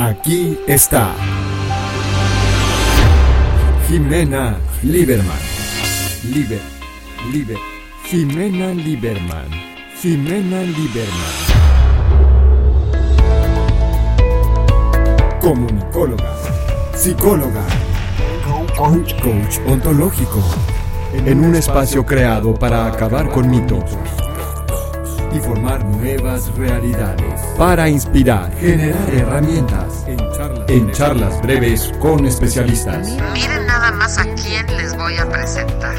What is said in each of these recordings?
Aquí está. Jimena Lieberman. Liber, Liber. Jimena Lieberman. Jimena Lieberman. Comunicóloga. Psicóloga. Coach, coach ontológico. En un espacio creado para acabar con mitos y formar nuevas realidades. Para inspirar, generar herramientas. En charlas, breves con especialistas. Miren nada más a quién les voy a presentar.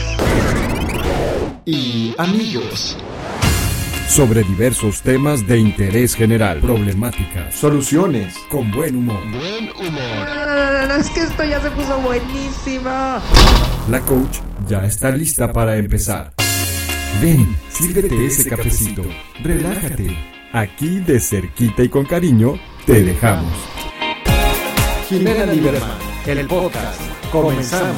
Y amigos. Sobre diversos temas de interés general, problemáticas, soluciones, con buen humor. Buen humor. es que esto ya se puso buenísimo. La coach ya está lista para empezar. Ven, sírvete ese cafecito, relájate. Aquí de cerquita y con cariño te dejamos. Jimena Lieberman, el podcast. Comenzamos.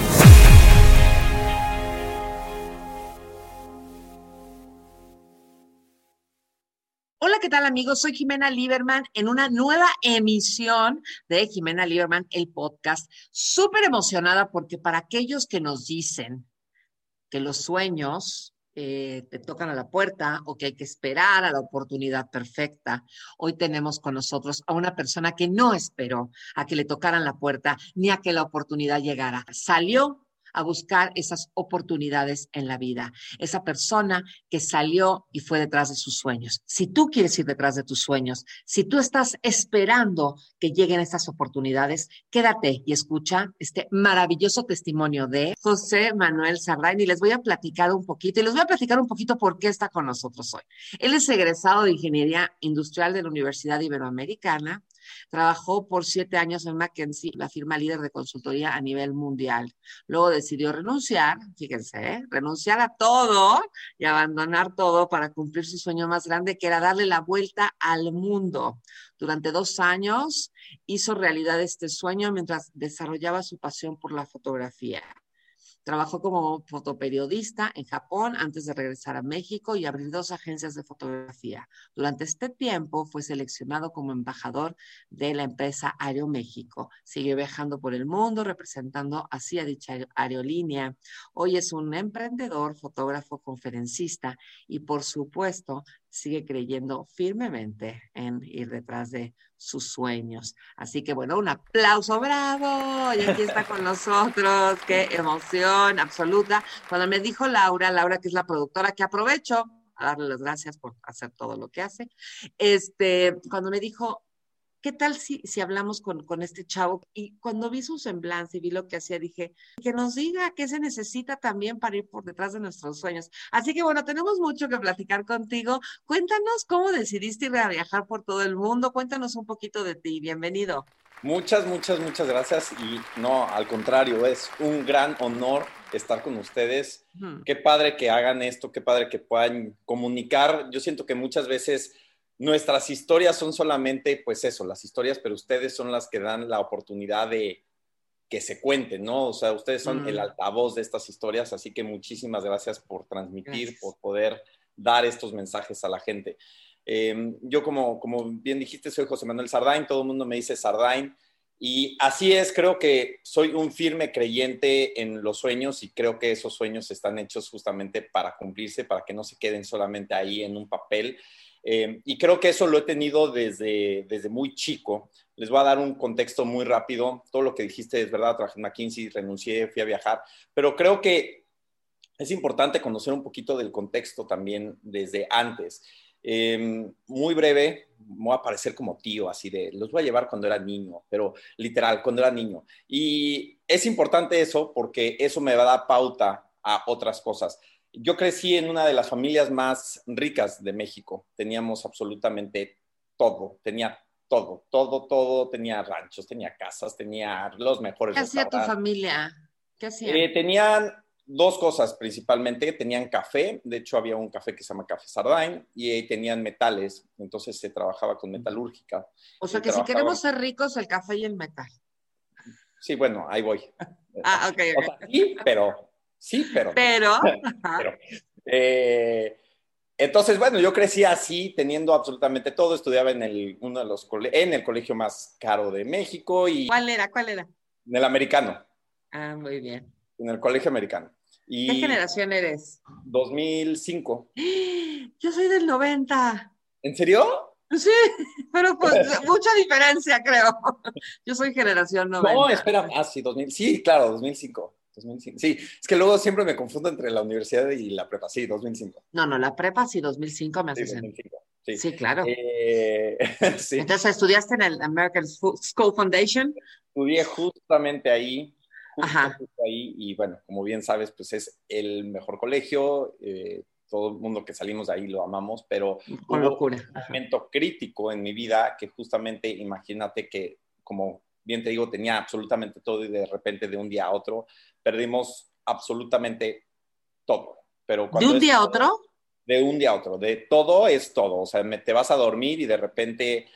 Hola, ¿qué tal amigos? Soy Jimena Lieberman en una nueva emisión de Jimena Lieberman, el podcast. Súper emocionada porque para aquellos que nos dicen que los sueños eh, te tocan a la puerta o que hay que esperar a la oportunidad perfecta. Hoy tenemos con nosotros a una persona que no esperó a que le tocaran la puerta ni a que la oportunidad llegara. Salió a buscar esas oportunidades en la vida. Esa persona que salió y fue detrás de sus sueños. Si tú quieres ir detrás de tus sueños, si tú estás esperando que lleguen esas oportunidades, quédate y escucha este maravilloso testimonio de José Manuel Sardain y les voy a platicar un poquito y les voy a platicar un poquito por qué está con nosotros hoy. Él es egresado de Ingeniería Industrial de la Universidad Iberoamericana, Trabajó por siete años en McKinsey, la firma líder de consultoría a nivel mundial. Luego decidió renunciar, fíjense, ¿eh? renunciar a todo y abandonar todo para cumplir su sueño más grande, que era darle la vuelta al mundo. Durante dos años hizo realidad este sueño mientras desarrollaba su pasión por la fotografía. Trabajó como fotoperiodista en Japón antes de regresar a México y abrir dos agencias de fotografía. Durante este tiempo fue seleccionado como embajador de la empresa Aeroméxico. Siguió viajando por el mundo representando así a dicha aerolínea. Hoy es un emprendedor, fotógrafo, conferencista y por supuesto sigue creyendo firmemente en ir detrás de sus sueños. Así que bueno, un aplauso, bravo, y aquí está con nosotros, qué emoción absoluta. Cuando me dijo Laura, Laura que es la productora, que aprovecho a darle las gracias por hacer todo lo que hace, este, cuando me dijo, ¿qué tal si, si hablamos con, con, este chavo? Y cuando vi su semblanza y vi lo que hacía, dije, que nos diga qué se necesita también para ir por detrás de nuestros sueños. Así que bueno, tenemos mucho que platicar contigo. Cuéntanos cómo decidiste ir a viajar por todo el mundo. Cuéntanos un poquito de ti. Bienvenido. Muchas, muchas, muchas gracias. Y no, al contrario, es un gran honor estar con ustedes. Qué padre que hagan esto, qué padre que puedan comunicar. Yo siento que muchas veces nuestras historias son solamente, pues eso, las historias, pero ustedes son las que dan la oportunidad de que se cuenten, ¿no? O sea, ustedes son el altavoz de estas historias, así que muchísimas gracias por transmitir, por poder dar estos mensajes a la gente. Em, yo, como, como bien dijiste, soy José Manuel Sardain, todo el mundo me dice Sardain, y así es, creo que soy un firme creyente en los sueños y creo que esos sueños están hechos justamente para cumplirse, para que no se queden solamente ahí en un papel. Eh, y creo que eso lo he tenido desde, desde muy chico. Les voy a dar un contexto muy rápido. Todo lo que dijiste es verdad. Trabajé en McKinsey, renuncié, fui a viajar. Pero creo que es importante conocer un poquito del contexto también desde antes. Eh, muy breve, me voy a parecer como tío, así de, los voy a llevar cuando era niño, pero literal, cuando era niño. Y es importante eso porque eso me va a dar pauta a otras cosas. Yo crecí en una de las familias más ricas de México. Teníamos absolutamente todo, tenía todo, todo, todo. Tenía ranchos, tenía casas, tenía los mejores. ¿Qué hacía tu familia? ¿Qué hacía? Eh, tenían dos cosas principalmente. Tenían café, de hecho había un café que se llama Café Sardain, y tenían metales, entonces se trabajaba con metalúrgica. O sea que si queremos ser ricos, el café y el metal. Sí, bueno, ahí voy. Ah, ok. okay. sí, pero Sí, pero. Pero. Eh, Entonces, bueno, yo crecí así, teniendo absolutamente todo. Estudiaba en el, uno de los en el colegio más caro de México y... ¿Cuál era? ¿Cuál era? En el americano. Ah, muy bien. En el colegio americano. Y ¿Qué generación eres? 2005. Yo soy del 90. ¿En serio? Sí, pero pues mucha diferencia, creo. Yo soy generación 90. No, espera, ah, sí, 2000, sí, claro, 2005. 2005. Sí, es que luego siempre me confundo entre la universidad y la prepa. Sí, 2005. No, no, la prepa sí, 2005 me hace sí, 2005. Sí. sí, claro. Eh, sí. Entonces, ¿estudiaste en el American School Foundation? Estudié justamente ahí, Ajá. ahí, y bueno, como bien sabes, pues es el mejor colegio. Eh, todo el mundo que salimos de ahí lo amamos, pero Con locura. un momento crítico en mi vida que justamente, imagínate que, como bien te digo, tenía absolutamente todo y de repente de un día a otro perdimos absolutamente todo. Pero ¿De un día a otro? De un día a otro, de todo es todo. O sea, te vas a dormir y de repente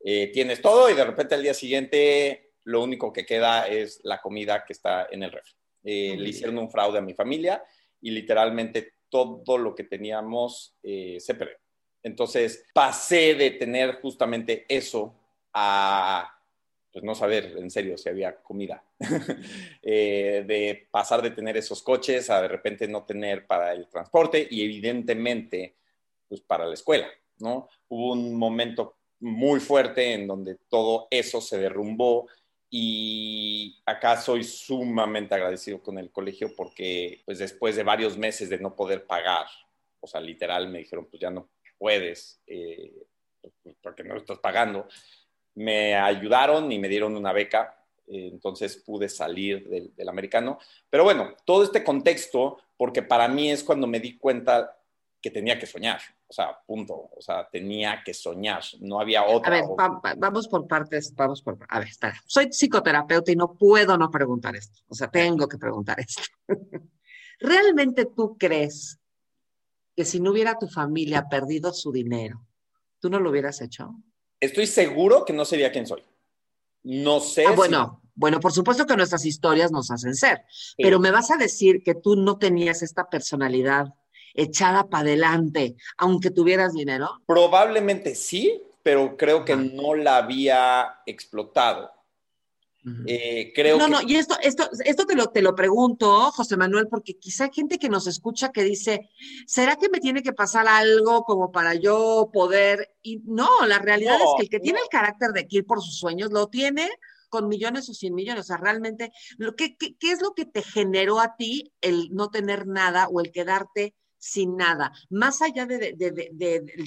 eh, tienes todo y de repente al día siguiente lo único que queda es la comida que está en el refri. Eh, le hicieron un fraude a mi familia y literalmente todo lo que teníamos eh, se perdió. Entonces pasé de tener justamente eso a pues no saber en serio si había comida, eh, de pasar de tener esos coches a de repente no tener para el transporte y evidentemente pues para la escuela, ¿no? Hubo un momento muy fuerte en donde todo eso se derrumbó y acá soy sumamente agradecido con el colegio porque pues después de varios meses de no poder pagar, o sea, literal me dijeron pues ya no puedes eh, porque no estás pagando, me ayudaron y me dieron una beca, eh, entonces pude salir del, americano. Pero bueno, todo este contexto, porque para mí es cuando me di cuenta que tenía que soñar, o sea, punto, o sea, tenía que soñar, no había otra. A ver, vamos por partes, vamos por, a ver, está. soy psicoterapeuta y no puedo no preguntar esto, o sea, tengo que preguntar esto. ¿Realmente tú crees que si no hubiera tu familia perdido su dinero, tú no lo hubieras hecho? Estoy seguro que no sería quien soy. No sé. Ah, bueno, bueno, por supuesto que nuestras historias nos hacen ser, pero me vas a decir que tú no tenías esta personalidad echada para adelante, aunque tuvieras dinero. Probablemente sí, pero creo que no la había explotado. Eh, creo no, no, y esto, esto, esto te lo, te lo pregunto, José Manuel, porque quizá hay gente que nos escucha que dice, ¿será que me tiene que pasar algo como para yo poder? Y no, la realidad es que el que tiene el carácter de ir por sus sueños lo tiene con millones o sin millones. O sea, realmente, ¿qué, qué, qué es lo que te generó a ti el no tener nada o el quedarte sin nada, más allá de,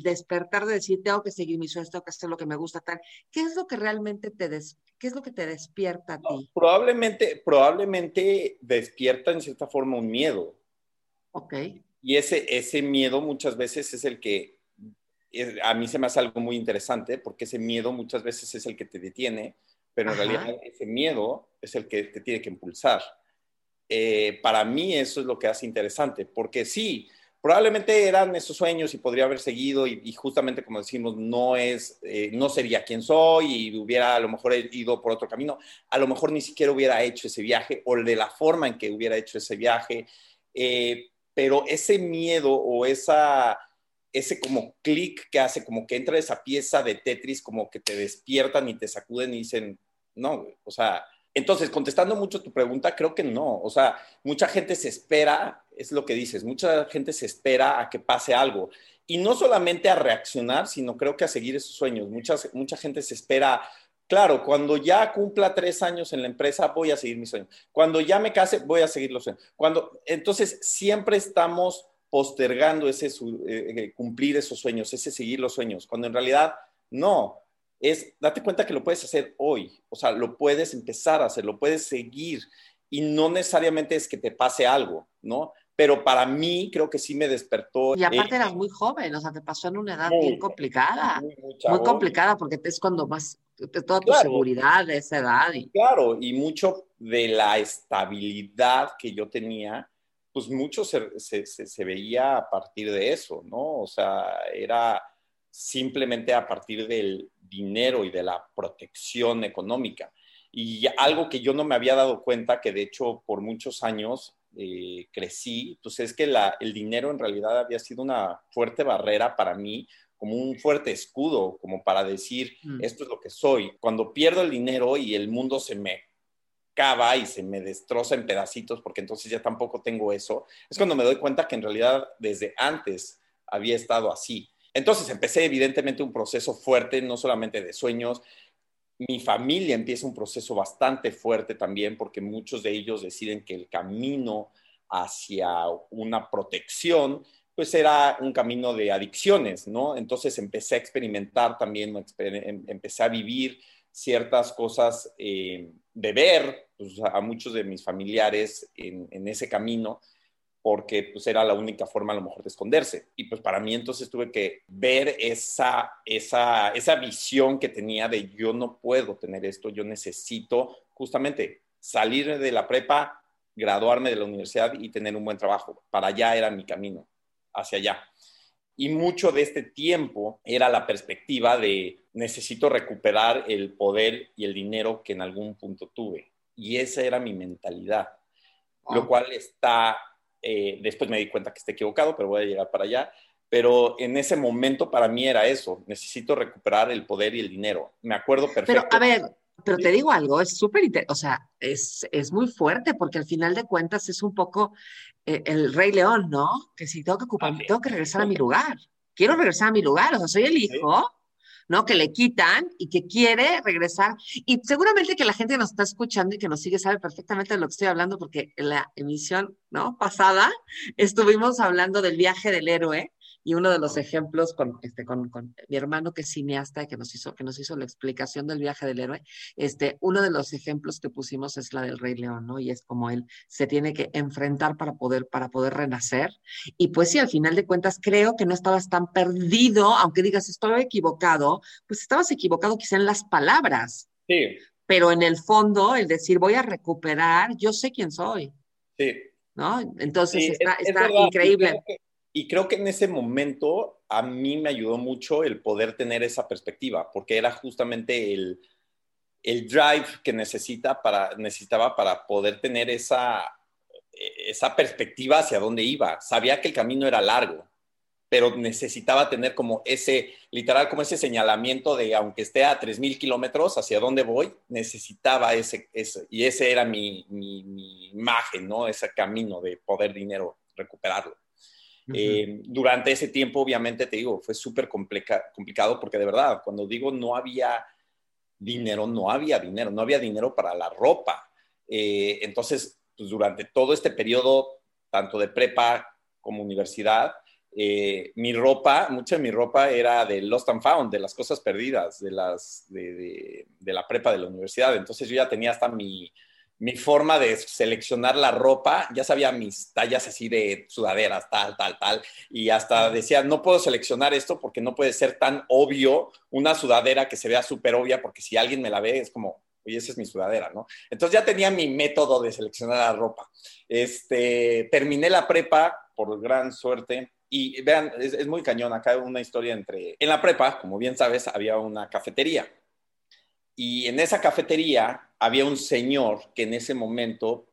despertar, de decir, tengo que seguir mis sueños, tengo que hacer lo que me gusta, tal, ¿qué es lo que realmente te, qué es lo que te despierta a ti? probablemente, probablemente despierta en cierta forma un miedo. Ok. Y ese, ese miedo muchas veces es el que, a mí se me hace algo muy interesante, porque ese miedo muchas veces es el que te detiene, pero en realidad ese miedo es el que te tiene que impulsar. Eh, para mí eso es lo que hace interesante, porque sí, probablemente eran esos sueños y podría haber seguido y, justamente como decimos, no es, eh, no sería quien soy y hubiera a lo mejor ido por otro camino, a lo mejor ni siquiera hubiera hecho ese viaje o de la forma en que hubiera hecho ese viaje, eh, pero ese miedo o esa, ese como clic que hace, como que entra esa pieza de Tetris, como que te despiertan y te sacuden y dicen, no, o sea, entonces, contestando mucho tu pregunta, creo que no. O sea, mucha gente se espera, es lo que dices, mucha gente se espera a que pase algo. Y no solamente a reaccionar, sino creo que a seguir esos sueños. Muchas, mucha gente se espera, claro, cuando ya cumpla tres años en la empresa, voy a seguir mis sueños. Cuando ya me case, voy a seguir los sueños. Cuando, entonces, siempre estamos postergando ese eh, eh, cumplir esos sueños, ese seguir los sueños, cuando en realidad no es date cuenta que lo puedes hacer hoy, o sea, lo puedes empezar a hacer, lo puedes seguir y no necesariamente es que te pase algo, ¿no? Pero para mí creo que sí me despertó. Y aparte eras muy joven, o sea, te pasó en una edad bien complicada, muy, complicada porque es cuando más, toda tu seguridad de esa edad. Y... Claro, y mucho de la estabilidad que yo tenía, pues mucho se, se, se veía a partir de eso, ¿no? O sea, era simplemente a partir del dinero y de la protección económica. Y algo que yo no me había dado cuenta, que de hecho por muchos años eh, crecí, pues es que la, el dinero en realidad había sido una fuerte barrera para mí, como un fuerte escudo, como para decir, mm. esto es lo que soy. Cuando pierdo el dinero y el mundo se me cava y se me destroza en pedacitos, porque entonces ya tampoco tengo eso, es cuando me doy cuenta que en realidad desde antes había estado así. Entonces empecé evidentemente un proceso fuerte, no solamente de sueños, mi familia empieza un proceso bastante fuerte también porque muchos de ellos deciden que el camino hacia una protección pues era un camino de adicciones, ¿no? Entonces empecé a experimentar también, em, empecé a vivir ciertas cosas, eh, de ver pues, a muchos de mis familiares en, en ese camino porque pues era la única forma a lo mejor de esconderse. Y pues para mí entonces tuve que ver esa, esa, esa visión que tenía de yo no puedo tener esto, yo necesito justamente salir de la prepa, graduarme de la universidad y tener un buen trabajo. Para allá era mi camino, hacia allá. Y mucho de este tiempo era la perspectiva de necesito recuperar el poder y el dinero que en algún punto tuve. Y esa era mi mentalidad, lo cual está eh, después me di cuenta que está equivocado, pero voy a llegar para allá. Pero en ese momento para mí era eso, necesito recuperar el poder y el dinero. Me acuerdo perfecto. Pero a ver, pero te digo algo, es súper, o sea, es, es, muy fuerte porque al final de cuentas es un poco eh, el Rey León, ¿no? Que si tengo que ocupar, tengo que regresar a mi lugar. Quiero regresar a mi lugar, o sea, soy el hijo. ¿No? Que le quitan y que quiere regresar. Y seguramente que la gente que nos está escuchando y que nos sigue sabe perfectamente de lo que estoy hablando, porque en la emisión, ¿no? Pasada estuvimos hablando del viaje del héroe y uno de los ejemplos con, este, con, con, mi hermano que es cineasta, que nos, hizo, que nos hizo la explicación del viaje del héroe, este, uno de los ejemplos que pusimos es la del Rey León, ¿no? Y es como él se tiene que enfrentar para poder, para poder renacer. Y pues sí, al final de cuentas, creo que no estabas tan perdido, aunque digas estoy equivocado, pues estabas equivocado quizá en las palabras. Sí. Pero en el fondo, el decir voy a recuperar, yo sé quién soy. Sí. ¿No? Entonces está, está increíble. Y creo que en ese momento a mí me ayudó mucho el poder tener esa perspectiva, porque era justamente el, el drive que necesitaba para poder tener esa, esa perspectiva hacia dónde iba. Sabía que el camino era largo, pero necesitaba tener como ese, literal, como ese señalamiento de, aunque esté a 3.000 kilómetros, hacia dónde voy, necesitaba ese, y ese era mi, mi imagen, ¿no? Ese camino de poder dinero, recuperarlo. Eh, durante ese tiempo, obviamente, te digo, fue súper complicado porque de verdad, cuando digo no había dinero, no había dinero, no había dinero para la ropa. Eh, entonces, pues, durante todo este periodo, tanto de prepa como universidad, eh, mi ropa, mucha de mi ropa era de Lost and Found, de las cosas perdidas, de, las, de la prepa de la universidad. Entonces yo ya tenía hasta mi, mi forma de seleccionar la ropa, ya sabía mis tallas así de sudaderas, tal, tal, tal, y hasta decía, no puedo seleccionar esto porque no puede ser tan obvio una sudadera que se vea súper obvia, porque si alguien me la ve es como, oye, esa es mi sudadera, ¿no? Entonces ya tenía mi método de seleccionar la ropa. Este, terminé la prepa, por gran suerte, y vean, es, es muy cañón, acá una historia entre, en la prepa, como bien sabes, había una cafetería y en esa cafetería había un señor que en ese momento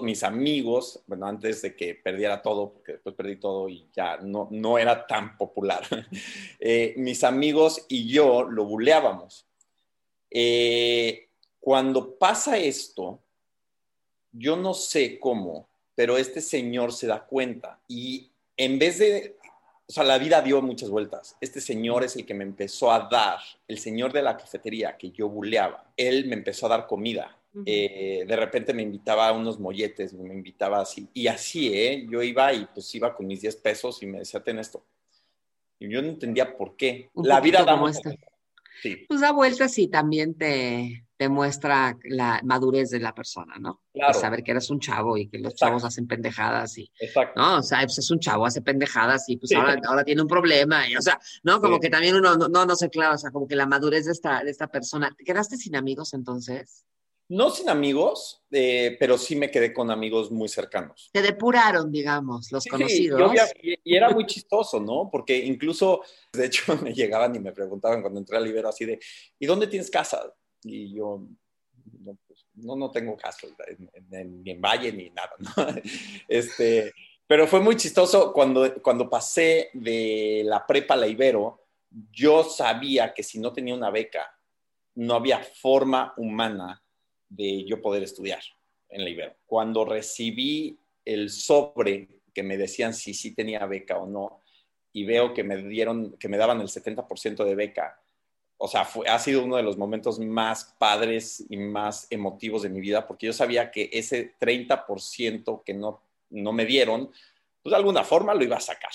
mis amigos, bueno, antes de que perdiera todo, porque después perdí todo y ya no, no era tan popular, eh, mis amigos y yo lo buleábamos. Eh, cuando pasa esto, yo no sé cómo, pero este señor se da cuenta y en vez de o sea, la vida dio muchas vueltas. Este señor es el que me empezó a dar, el señor de la cafetería que yo buleaba, él me empezó a dar comida. Eh, de repente me invitaba a unos molletes, me invitaba así. Y así, ¿eh? Yo iba y pues iba con mis 10 pesos y me decía, ten esto. Y yo no entendía por qué. la vida da vueltas. Sí. Pues da vueltas y también te, demuestra la madurez de la persona, ¿no? Claro. saber que eres un chavo y que los chavos hacen pendejadas y, Exacto. ¿no? O sea, pues es un chavo, hace pendejadas y pues ahora, ahora, tiene un problema y, o sea, ¿no? Como que también uno, no, no sé, claro, o sea, como que la madurez de esta, de esta persona. ¿Te quedaste sin amigos entonces? No sin amigos, eh, pero sí me quedé con amigos muy cercanos. Te depuraron, digamos, los conocidos. y, y, era muy chistoso, ¿no? Porque incluso, de hecho, me llegaban y me preguntaban cuando entré al Ibero así de, ¿y dónde tienes casa? Y yo, no, pues, no, tengo caso ni en Valle ni nada, Este, pero fue muy chistoso cuando, cuando pasé de la prepa a la Ibero, yo sabía que si no tenía una beca, no había forma humana de yo poder estudiar en la Ibero. Cuando recibí el sobre que me decían si sí tenía beca o no, y veo que me dieron, que me daban el 70% de beca, o sea, fue, ha sido uno de los momentos más padres y más emotivos de mi vida, porque yo sabía que ese 30% que no, no me dieron, pues de alguna forma lo iba a sacar.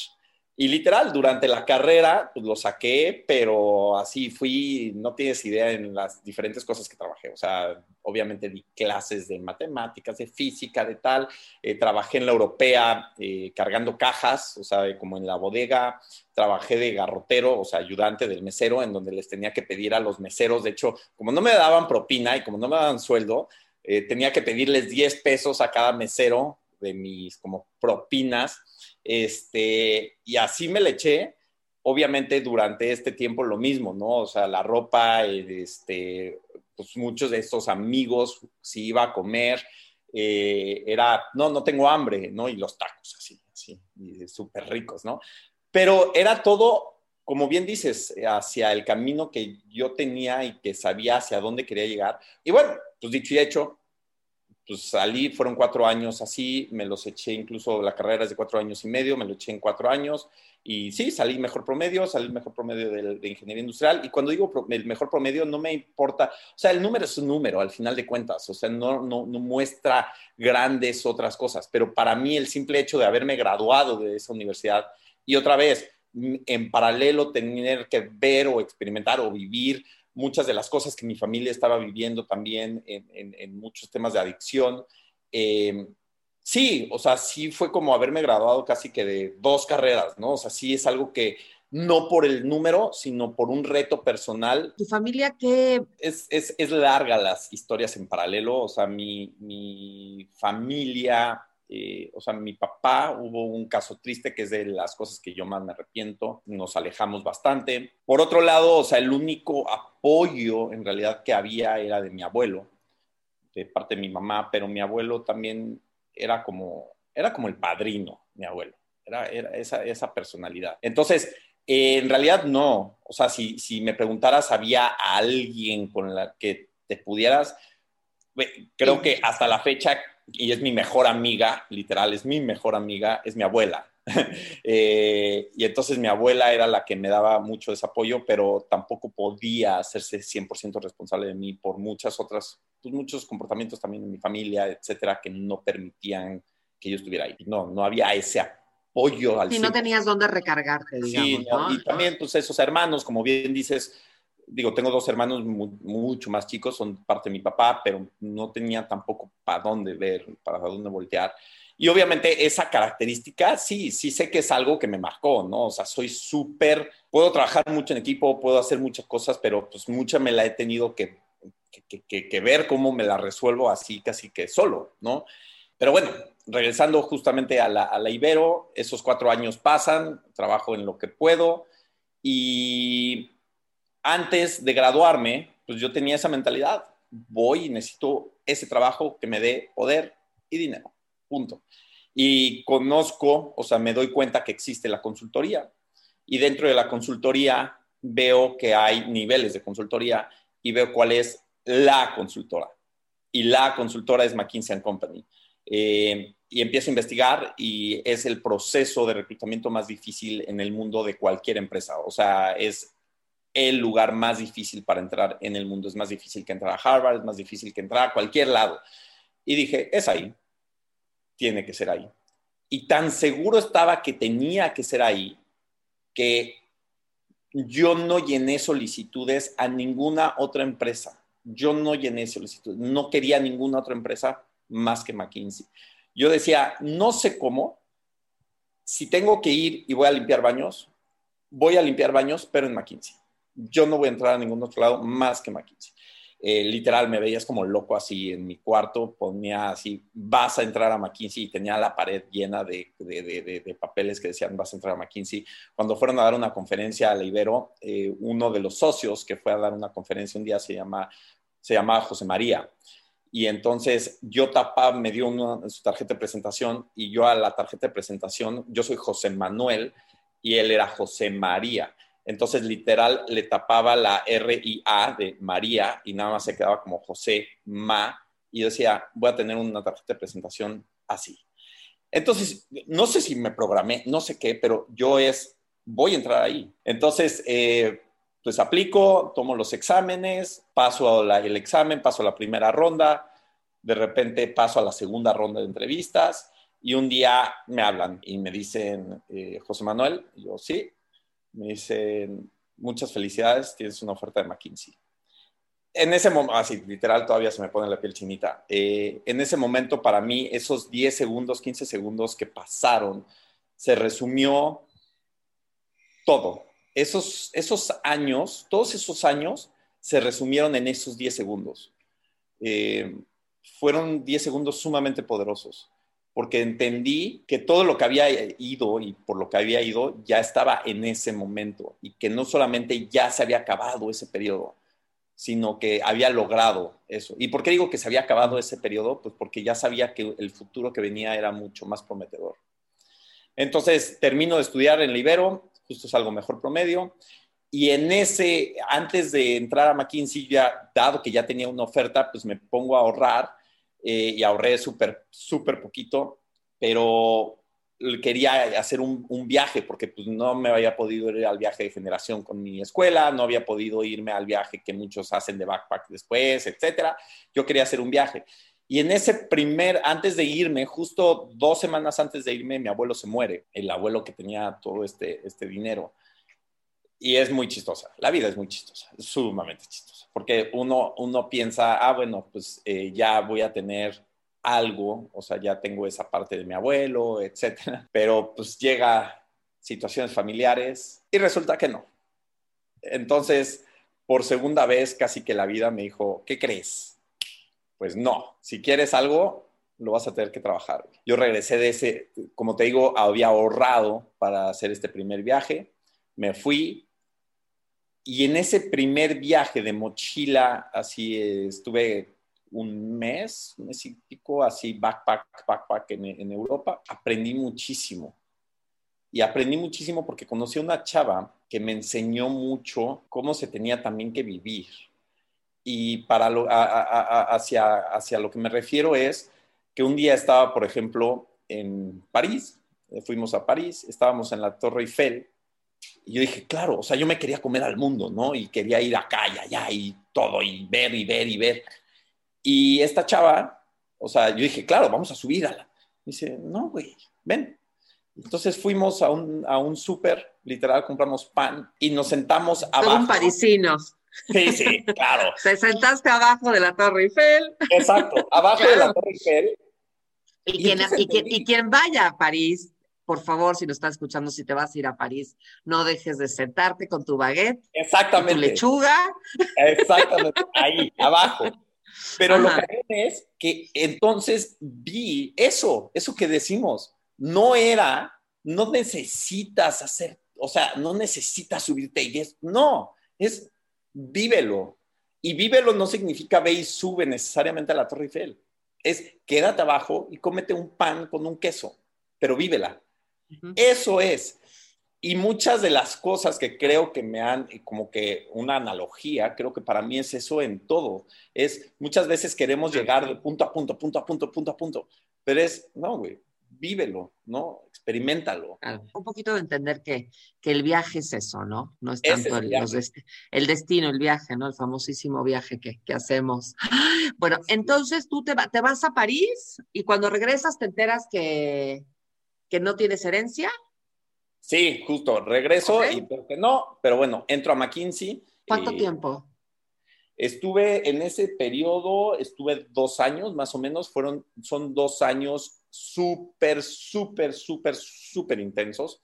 Y literal, durante la carrera, pues lo saqué, pero así fui, no tienes idea en las diferentes cosas que trabajé. O sea, obviamente di clases de matemáticas, de física, de tal. Eh, trabajé en la europea eh, cargando cajas, o sea, como en la bodega. Trabajé de garrotero, o sea, ayudante del mesero, en donde les tenía que pedir a los meseros. De hecho, como no me daban propina y como no me daban sueldo, eh, tenía que pedirles 10 pesos a cada mesero de mis como propinas este, y así me le eché, obviamente durante este tiempo lo mismo, ¿no? O sea, la ropa, este, pues muchos de estos amigos, si iba a comer, eh, era, no, no tengo hambre, ¿no? Y los tacos, así, así, súper ricos, ¿no? Pero era todo, como bien dices, hacia el camino que yo tenía y que sabía hacia dónde quería llegar. Y bueno, pues dicho y hecho, pues salí, fueron cuatro años así, me los eché, incluso la carrera es de cuatro años y medio, me lo eché en cuatro años. Y sí, salí mejor promedio, salí mejor promedio de, ingeniería industrial. Y cuando digo el mejor promedio no me importa, o sea, el número es un número al final de cuentas, o sea, no, no, no muestra grandes otras cosas, pero para mí el simple hecho de haberme graduado de esa universidad y otra vez, en paralelo tener que ver o experimentar o vivir muchas de las cosas que mi familia estaba viviendo también en, muchos temas de adicción. Eh, sí, o sea, sí fue como haberme graduado casi que de dos carreras, ¿no? O sea, sí es algo que no por el número, sino por un reto personal. ¿Tu familia qué? Es, es, es larga las historias en paralelo, o sea, mi, mi familia eh, o sea, mi papá hubo un caso triste que es de las cosas que yo más me arrepiento, nos alejamos bastante. Por otro lado, o sea, el único apoyo en realidad que había era de mi abuelo, de parte de mi mamá, pero mi abuelo también era como, era como el padrino, mi abuelo, era, era esa, esa personalidad. Entonces, eh, en realidad no, o sea, si, si me preguntaras, ¿había alguien con la que te pudieras? Creo que hasta la fecha y es mi mejor amiga, literal, es mi mejor amiga, es mi abuela. Eh, y entonces mi abuela era la que me daba mucho ese apoyo, pero tampoco podía hacerse 100% responsable de mí por muchas otras, pues muchos comportamientos también en mi familia, etcétera, que no permitían que yo estuviera ahí. No, no había ese apoyo al Si no tenías dónde recargarte, digamos. Sí, y también pues esos hermanos, como bien dices, digo, tengo dos hermanos mucho más chicos, son parte de mi papá, pero no tenía tampoco para dónde ver, para dónde voltear. Y obviamente esa característica, sí, sí sé que es algo que me marcó, ¿no? O sea, soy súper, puedo trabajar mucho en equipo, puedo hacer muchas cosas, pero pues mucha me la he tenido que, que, que ver cómo me la resuelvo así, casi que solo, ¿no? Pero bueno, regresando justamente a la, a la Ibero, esos cuatro años pasan, trabajo en lo que puedo y antes de graduarme, pues yo tenía esa mentalidad. Voy y necesito ese trabajo que me dé poder y dinero. Punto. Y conozco, o sea, me doy cuenta que existe la consultoría. Y dentro de la consultoría veo que hay niveles de consultoría y veo cuál es la consultora. Y la consultora es McKinsey Company. Eh, y empiezo a investigar y es el proceso de reclutamiento más difícil en el mundo de cualquier empresa. O sea, es el lugar más difícil para entrar en el mundo. Es más difícil que entrar a Harvard, es más difícil que entrar a cualquier lado. Y dije, es ahí, tiene que ser ahí. Y tan seguro estaba que tenía que ser ahí, que yo no llené solicitudes a ninguna otra empresa. Yo no llené solicitudes, no quería ninguna otra empresa más que McKinsey. Yo decía, no sé cómo, si tengo que ir y voy a limpiar baños, voy a limpiar baños, pero en McKinsey yo no voy a entrar a ningún otro lado más que McKinsey. Eh, literal, me veías como loco así en mi cuarto, ponía así, vas a entrar a McKinsey y tenía la pared llena de, papeles que decían, vas a entrar a McKinsey. Cuando fueron a dar una conferencia a la Ibero, eh, uno de los socios que fue a dar una conferencia un día se llama se llamaba José María. Y entonces yo tapaba, me dio su tarjeta de presentación y yo a la tarjeta de presentación, yo soy José Manuel y él era José María. Entonces literal le tapaba la R y A de María y nada más se quedaba como José Ma. Y decía, voy a tener una tarjeta de presentación así. Entonces, no sé si me programé, no sé qué, pero yo es, voy a entrar ahí. Entonces, eh, pues aplico, tomo los exámenes, paso el examen, paso la primera ronda, de repente paso a la segunda ronda de entrevistas y un día me hablan y me dicen, eh, José Manuel, yo sí, me dicen, muchas felicidades, tienes una oferta de McKinsey. En ese momento, así, literal, todavía se me pone la piel chinita. Eh, en ese momento, para mí, esos 10 segundos, 15 segundos que pasaron, se resumió todo esos, esos años, todos esos años se resumieron en esos 10 segundos. Eh, fueron 10 segundos sumamente poderosos, porque entendí que todo lo que había ido y por lo que había ido ya estaba en ese momento y que no solamente ya se había acabado ese periodo, sino que había logrado eso. ¿Y por qué digo que se había acabado ese periodo? Pues porque ya sabía que el futuro que venía era mucho más prometedor. Entonces termino de estudiar en Libero, justo algo mejor promedio. Y en ese, antes de entrar a McKinsey, ya, dado que ya tenía una oferta, pues me pongo a ahorrar eh, y ahorré súper, súper poquito, pero quería hacer un, viaje porque pues no me había podido ir al viaje de generación con mi escuela, no había podido irme al viaje que muchos hacen de backpack después, etcétera. Yo quería hacer un viaje. Y en ese primer, antes de irme, justo dos semanas antes de irme, mi abuelo se muere, el abuelo que tenía todo este, este dinero. Y es muy chistosa, la vida es muy chistosa, sumamente chistosa, porque uno, uno piensa, ah, bueno, pues eh, ya voy a tener algo, o sea, ya tengo esa parte de mi abuelo, etcétera, pero pues llega situaciones familiares y resulta que no. Entonces, por segunda vez, casi que la vida me dijo, ¿qué crees? Pues no, si quieres algo, lo vas a tener que trabajar. Yo regresé de ese, como te digo, había ahorrado para hacer este primer viaje, me fui y en ese primer viaje de mochila, así estuve un mes, un mes y pico, así backpack, backpack en, en Europa, aprendí muchísimo. Y aprendí muchísimo porque conocí a una chava que me enseñó mucho cómo se tenía también que vivir y para lo, hacia, hacia lo que me refiero es que un día estaba, por ejemplo, en París, eh, fuimos a París, estábamos en la Torre Eiffel, y yo dije, claro, o sea, yo me quería comer al mundo, ¿no? Y quería ir acá y allá y todo, y ver y ver y ver. Y esta chava, o sea, yo dije, claro, vamos a subir a la. dice, no, güey, ven. Entonces fuimos a un, a un súper, literal, compramos pan y nos sentamos abajo. Son parisinos. Sí, sí, claro. Te sentaste abajo de la Torre Eiffel. Exacto, abajo de la Torre Eiffel. Y, quien, vaya a París, por favor, si lo estás escuchando, si te vas a ir a París, no dejes de sentarte con tu baguette. Exactamente. tu lechuga. Exactamente, ahí, abajo. Pero lo que es que entonces vi eso, eso que decimos, no era, no necesitas hacer, o sea, no necesitas subirte y es, no, es vívelo. Y vívelo no significa ve y sube necesariamente a la Torre Eiffel. Es quédate abajo y cómete un pan con un queso, pero vívela. Eso es. Y muchas de las cosas que creo que me han, como que una analogía, creo que para mí es eso en todo. Es muchas veces queremos llegar de punto a punto, punto a punto, punto a punto, pero es, no, güey, vívelo, ¿no? Experimentalo. un poquito de entender que, que, el viaje es eso, ¿no? No es tanto el, el, destino, el viaje, ¿no? El famosísimo viaje que, que hacemos. Bueno, entonces tú te, te, vas a París y cuando regresas te enteras que, que no tienes herencia. Sí, justo, regreso y no, pero bueno, entro a McKinsey. ¿Cuánto tiempo? Estuve en ese periodo, estuve dos años más o menos, fueron, son dos años súper, súper, súper, súper intensos.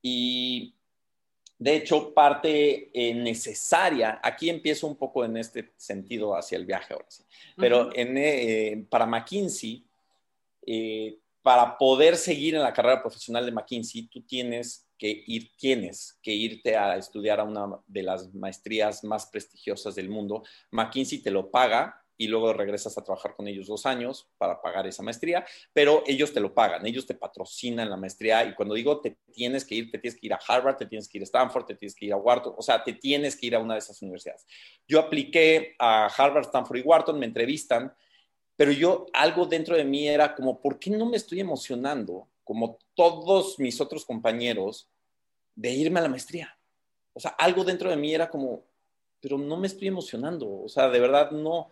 Y de hecho, parte eh, necesaria, aquí empiezo un poco en este sentido hacia el viaje ahora sí, pero en, eh, para McKinsey, eh, para poder seguir en la carrera profesional de McKinsey, tú tienes que ir, tienes que irte a estudiar a una de las maestrías más prestigiosas del mundo. McKinsey te lo paga y luego regresas a trabajar con ellos dos años para pagar esa maestría, pero ellos te lo pagan, ellos te patrocinan la maestría y cuando digo te tienes que ir, te tienes que ir a Harvard, te tienes que ir a Stanford, te tienes que ir a Wharton, o sea, te tienes que ir a una de esas universidades. Yo apliqué a Harvard, Stanford y Wharton, me entrevistan, pero yo algo dentro de mí era como, ¿por qué no me estoy emocionando como todos mis otros compañeros de irme a la maestría? O sea, algo dentro de mí era como, pero no me estoy emocionando, o sea, de verdad no.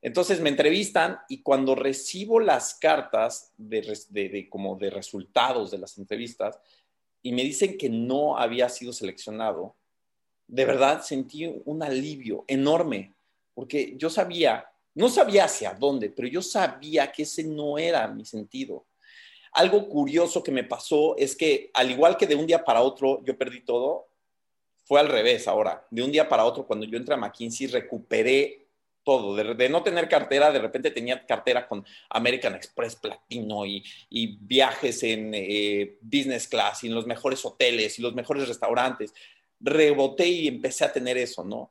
Entonces me entrevistan y cuando recibo las cartas de, como de resultados de las entrevistas y me dicen que no había sido seleccionado, de verdad sentí un alivio enorme, porque yo sabía, no sabía hacia dónde, pero yo sabía que ese no era mi sentido. Algo curioso que me pasó es que al igual que de un día para otro yo perdí todo, fue al revés ahora. De un día para otro, cuando yo entré a McKinsey, recuperé todo. De, no tener cartera, de repente tenía cartera con American Express Platino y, viajes en eh, business class y en los mejores hoteles y los mejores restaurantes. Reboté y empecé a tener eso, ¿no?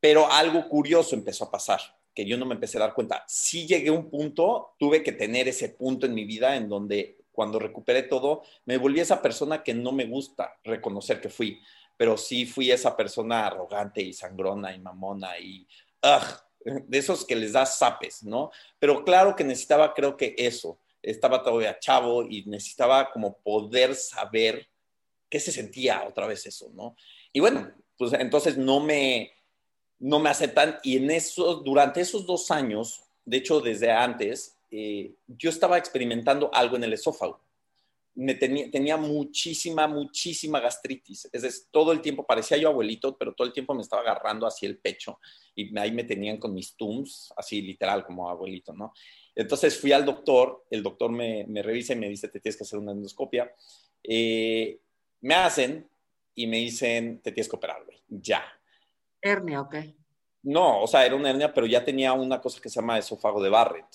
Pero algo curioso empezó a pasar, que yo no me empecé a dar cuenta. Sí llegué a un punto, tuve que tener ese punto en mi vida en donde cuando recuperé todo, me volví esa persona que no me gusta reconocer que fui, pero sí fui esa persona arrogante y sangrona y mamona y de esos que les da zapes, ¿no? Pero claro que necesitaba, creo que eso, estaba todavía chavo y necesitaba como poder saber qué se sentía otra vez eso, ¿no? Y bueno, pues entonces no me, no me aceptan y en esos, durante esos dos años, de hecho desde antes, eh, yo estaba experimentando algo en el esófago me tenía, tenía muchísima, muchísima gastritis. Es decir, todo el tiempo, parecía yo abuelito, pero todo el tiempo me estaba agarrando así el pecho y ahí me tenían con mis tums, así literal como abuelito, ¿no? Entonces fui al doctor, el doctor me, me revisa y me dice, te tienes que hacer una endoscopia. Eh, me hacen y me dicen, te tienes que operar, güey, ya. ¿Hernia ok. No, o sea, era una hernia, pero ya tenía una cosa que se llama esófago de Barrett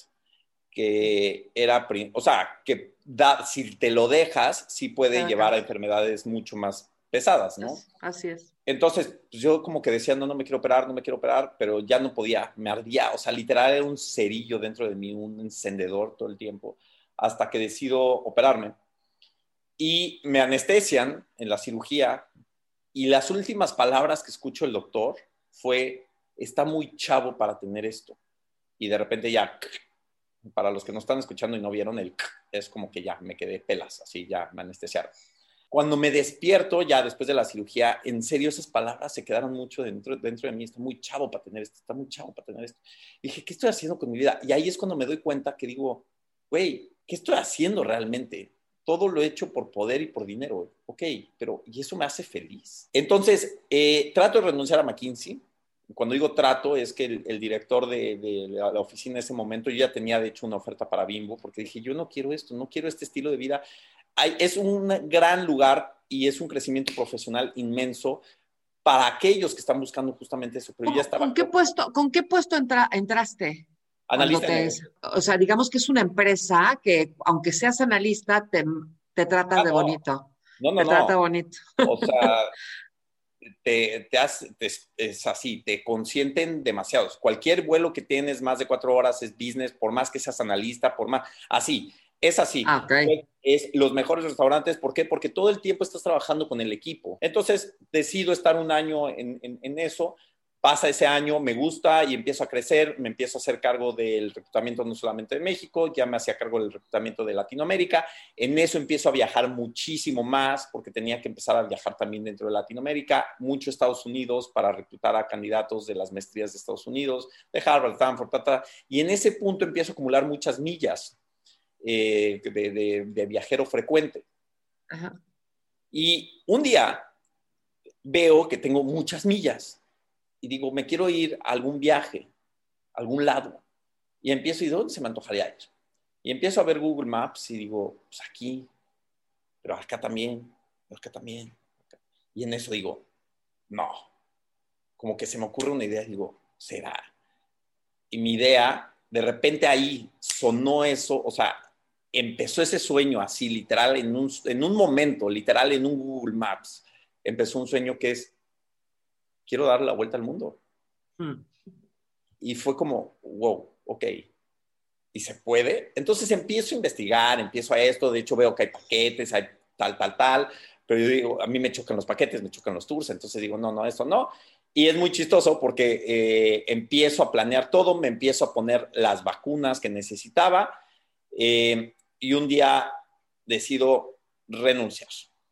que era, o sea, que da, si te lo dejas, sí puede llevar a enfermedades mucho más pesadas, ¿no? Así es. Entonces, pues yo como que decía, no, no me quiero operar, no me quiero operar, pero ya no podía, me ardía, o sea, literal era un cerillo dentro de mí, un encendedor todo el tiempo, hasta que decido operarme. Y me anestesian en la cirugía y las últimas palabras que escucho el doctor fue, está muy chavo para tener esto. Y de repente ya para los que no están escuchando y no vieron el es como que ya me quedé pelas, así ya me anestesiaron. Cuando me despierto ya después de la cirugía, en serio esas palabras se quedaron mucho dentro, dentro de mí, está muy chavo para tener esto, está muy chavo para tener esto. dije, ¿qué estoy haciendo con mi vida? Y ahí es cuando me doy cuenta que digo, güey, ¿qué estoy haciendo realmente? Todo lo he hecho por poder y por dinero, ok, pero ¿y eso me hace feliz? Entonces, eh, trato de renunciar a McKinsey, cuando digo trato, es que el, director de, la, oficina en ese momento, yo ya tenía de hecho una oferta para Bimbo, porque dije, yo no quiero esto, no quiero este estilo de vida. es un gran lugar y es un crecimiento profesional inmenso para aquellos que están buscando justamente eso. Pero ya estaba ¿Con qué puesto, ¿con qué puesto entraste? Analista. o sea, digamos que es una empresa que, aunque seas analista, te, te trata ah, de bonito. No, no, te trata bonito. O sea, te, te, es así, te consienten demasiados. Cualquier vuelo que tienes más de cuatro horas es business, por más que seas analista, por más, así, es así. Ah, es los mejores restaurantes, ¿por qué? Porque todo el tiempo estás trabajando con el equipo. Entonces, decido estar un año en, en eso Pasa ese año, me gusta y empiezo a crecer, me empiezo a hacer cargo del reclutamiento no solamente de México, ya me hacía cargo del reclutamiento de Latinoamérica. En eso empiezo a viajar muchísimo más porque tenía que empezar a viajar también dentro de Latinoamérica, mucho Estados Unidos para reclutar a candidatos de las maestrías de Estados Unidos, de Harvard, Stanford, ta, y en ese punto empiezo a acumular muchas millas eh, de, viajero frecuente. Y un día veo que tengo muchas millas y digo, me quiero ir a algún viaje, a algún lado. Y empiezo, ¿y dónde se me antojaría ir? Y empiezo a ver Google Maps y digo, pues aquí, pero acá también, acá también. Y en eso digo, no. Como que se me ocurre una idea y digo, será. Y mi idea, de repente ahí sonó eso, o sea, empezó ese sueño así, literal, en un, en un momento, literal, en un Google Maps, empezó un sueño que es, quiero darle la vuelta al mundo. Hmm. Y fue como, wow, ok, ¿y se puede? Entonces empiezo a investigar, empiezo a esto, de hecho veo que hay paquetes, hay tal, tal, tal, pero yo digo, a mí me chocan los paquetes, me chocan los tours, entonces digo, no, no, esto no. Y es muy chistoso porque eh, empiezo a planear todo, me empiezo a poner las vacunas que necesitaba eh, y un día decido renunciar.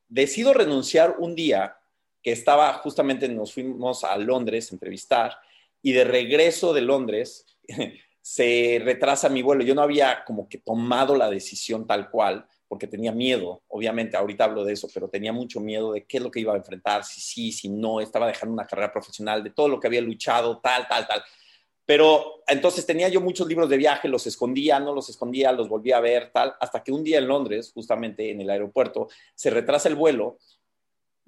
Decido renunciar un día que estaba justamente, nos fuimos a Londres a entrevistar y de regreso de Londres se retrasa mi vuelo. Yo no había como que tomado la decisión tal cual porque tenía miedo, obviamente, ahorita hablo de eso, pero tenía mucho miedo de qué es lo que iba a enfrentar, si sí, si no, estaba dejando una carrera profesional, de todo lo que había luchado, tal, tal, tal. Pero entonces tenía yo muchos libros de viaje, los escondía, no los escondía, los volvía a ver, tal, hasta que un día en Londres, justamente en el aeropuerto, se retrasa el vuelo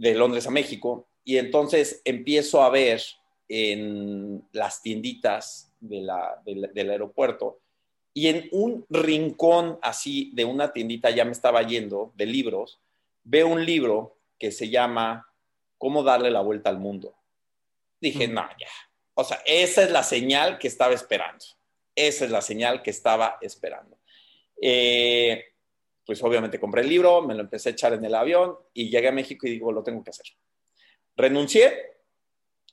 de Londres a México y entonces empiezo a ver en las tienditas del aeropuerto y en un rincón así de una tiendita ya me estaba yendo de libros, veo un libro que se llama Cómo darle la vuelta al mundo. Dije, no, ya. O sea, esa es la señal que estaba esperando. Esa es la señal que estaba esperando. Eh, pues obviamente compré el libro, me lo empecé a echar en el avión y llegué a México y digo, lo tengo que hacer. Renuncié,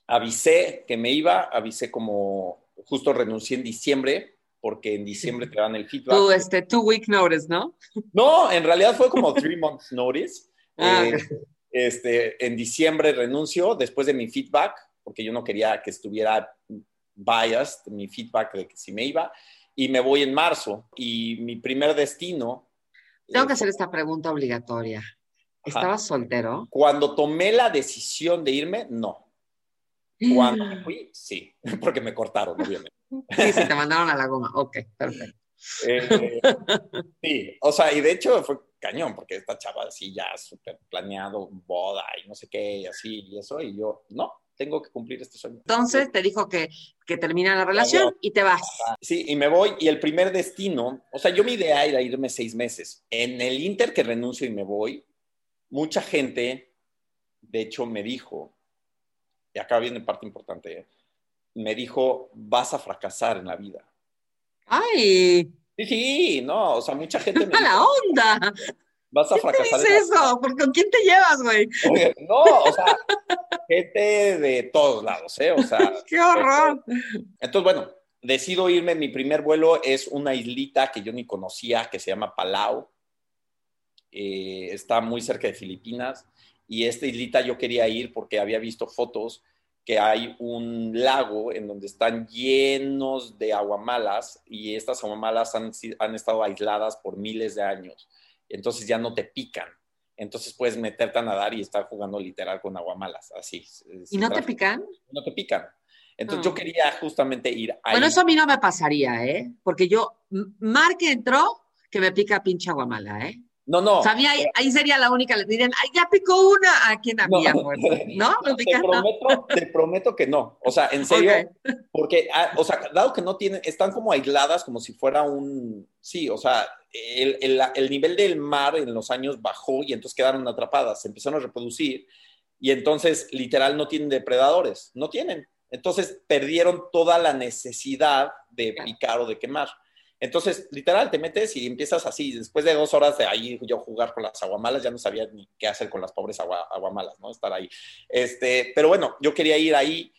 avisé que me iba, avisé como, justo renuncié en diciembre, porque en diciembre te dan el feedback. Tú, este, two week notice, ¿no? No, en realidad fue como three months notice. Ah, eh, este, en diciembre renuncio después de mi feedback, porque yo no quería que estuviera biased mi feedback de que si me iba, y me voy en marzo. Y mi primer destino tengo que hacer esta pregunta obligatoria. ¿Estabas soltero? Cuando tomé la decisión de irme, no. Cuando me fui, sí, porque me cortaron, obviamente. Sí, sí, te mandaron a la goma. Ok, perfecto. Eh, sí, o sea, y de hecho fue cañón, porque esta chava así ya súper planeado, boda y no sé qué, y así, y eso, y yo, no, tengo que cumplir este sueño. Entonces te dijo que, que termina la relación y te vas. Sí, y me voy. Y el primer destino, o sea, yo mi idea era irme seis meses. En el Inter que renuncio y me voy, mucha gente, de hecho, me dijo, y acá viene parte importante, ¿eh? me dijo, vas a fracasar en la vida. ¡Ay! Sí, sí, no, o sea, mucha gente me... ¡A la onda! Vas a fracasar. ¿Qué dices eso? ¿Con quién te llevas, güey? no, o sea, gente de todos lados, ¿eh? O sea. ¡Qué horror! Entonces, bueno, decido irme. Mi primer vuelo es una islita que yo ni conocía, que se llama Palau. Eh, está muy cerca de Filipinas. Y esta islita yo quería ir porque había visto fotos que hay un lago en donde están llenos de aguamalas y estas aguamalas han, han estado aisladas por miles de años entonces ya no te pican. Entonces puedes meterte a nadar y estar jugando literal con aguamalas, así. ¿Y no te pican? No te pican. Entonces yo quería justamente ir ahí. Bueno, eso a mí no me pasaría, ¿eh? Porque yo, mar que entró, que me pica pinche aguamala, ¿eh? No, no. O sea, ahí, sería la única, le dirían, ay, ya picó una, a quien había no, muerto. ¿No? ¿No te, prometo, te prometo que no. O sea, en serio, porque, ah, o sea, dado que no tienen, están como aisladas como si fuera un, sí, o sea, el, el, el, nivel del mar en los años bajó y entonces quedaron atrapadas, se empezaron a reproducir y entonces literal no tienen depredadores, no tienen. Entonces perdieron toda la necesidad de picar o de quemar. Entonces, literal, te metes y empiezas así. Después de dos horas de ahí yo jugar con las aguamalas, ya no sabía ni qué hacer con las pobres aguamalas, ¿no? Estar ahí. Este, pero bueno, yo quería ir ahí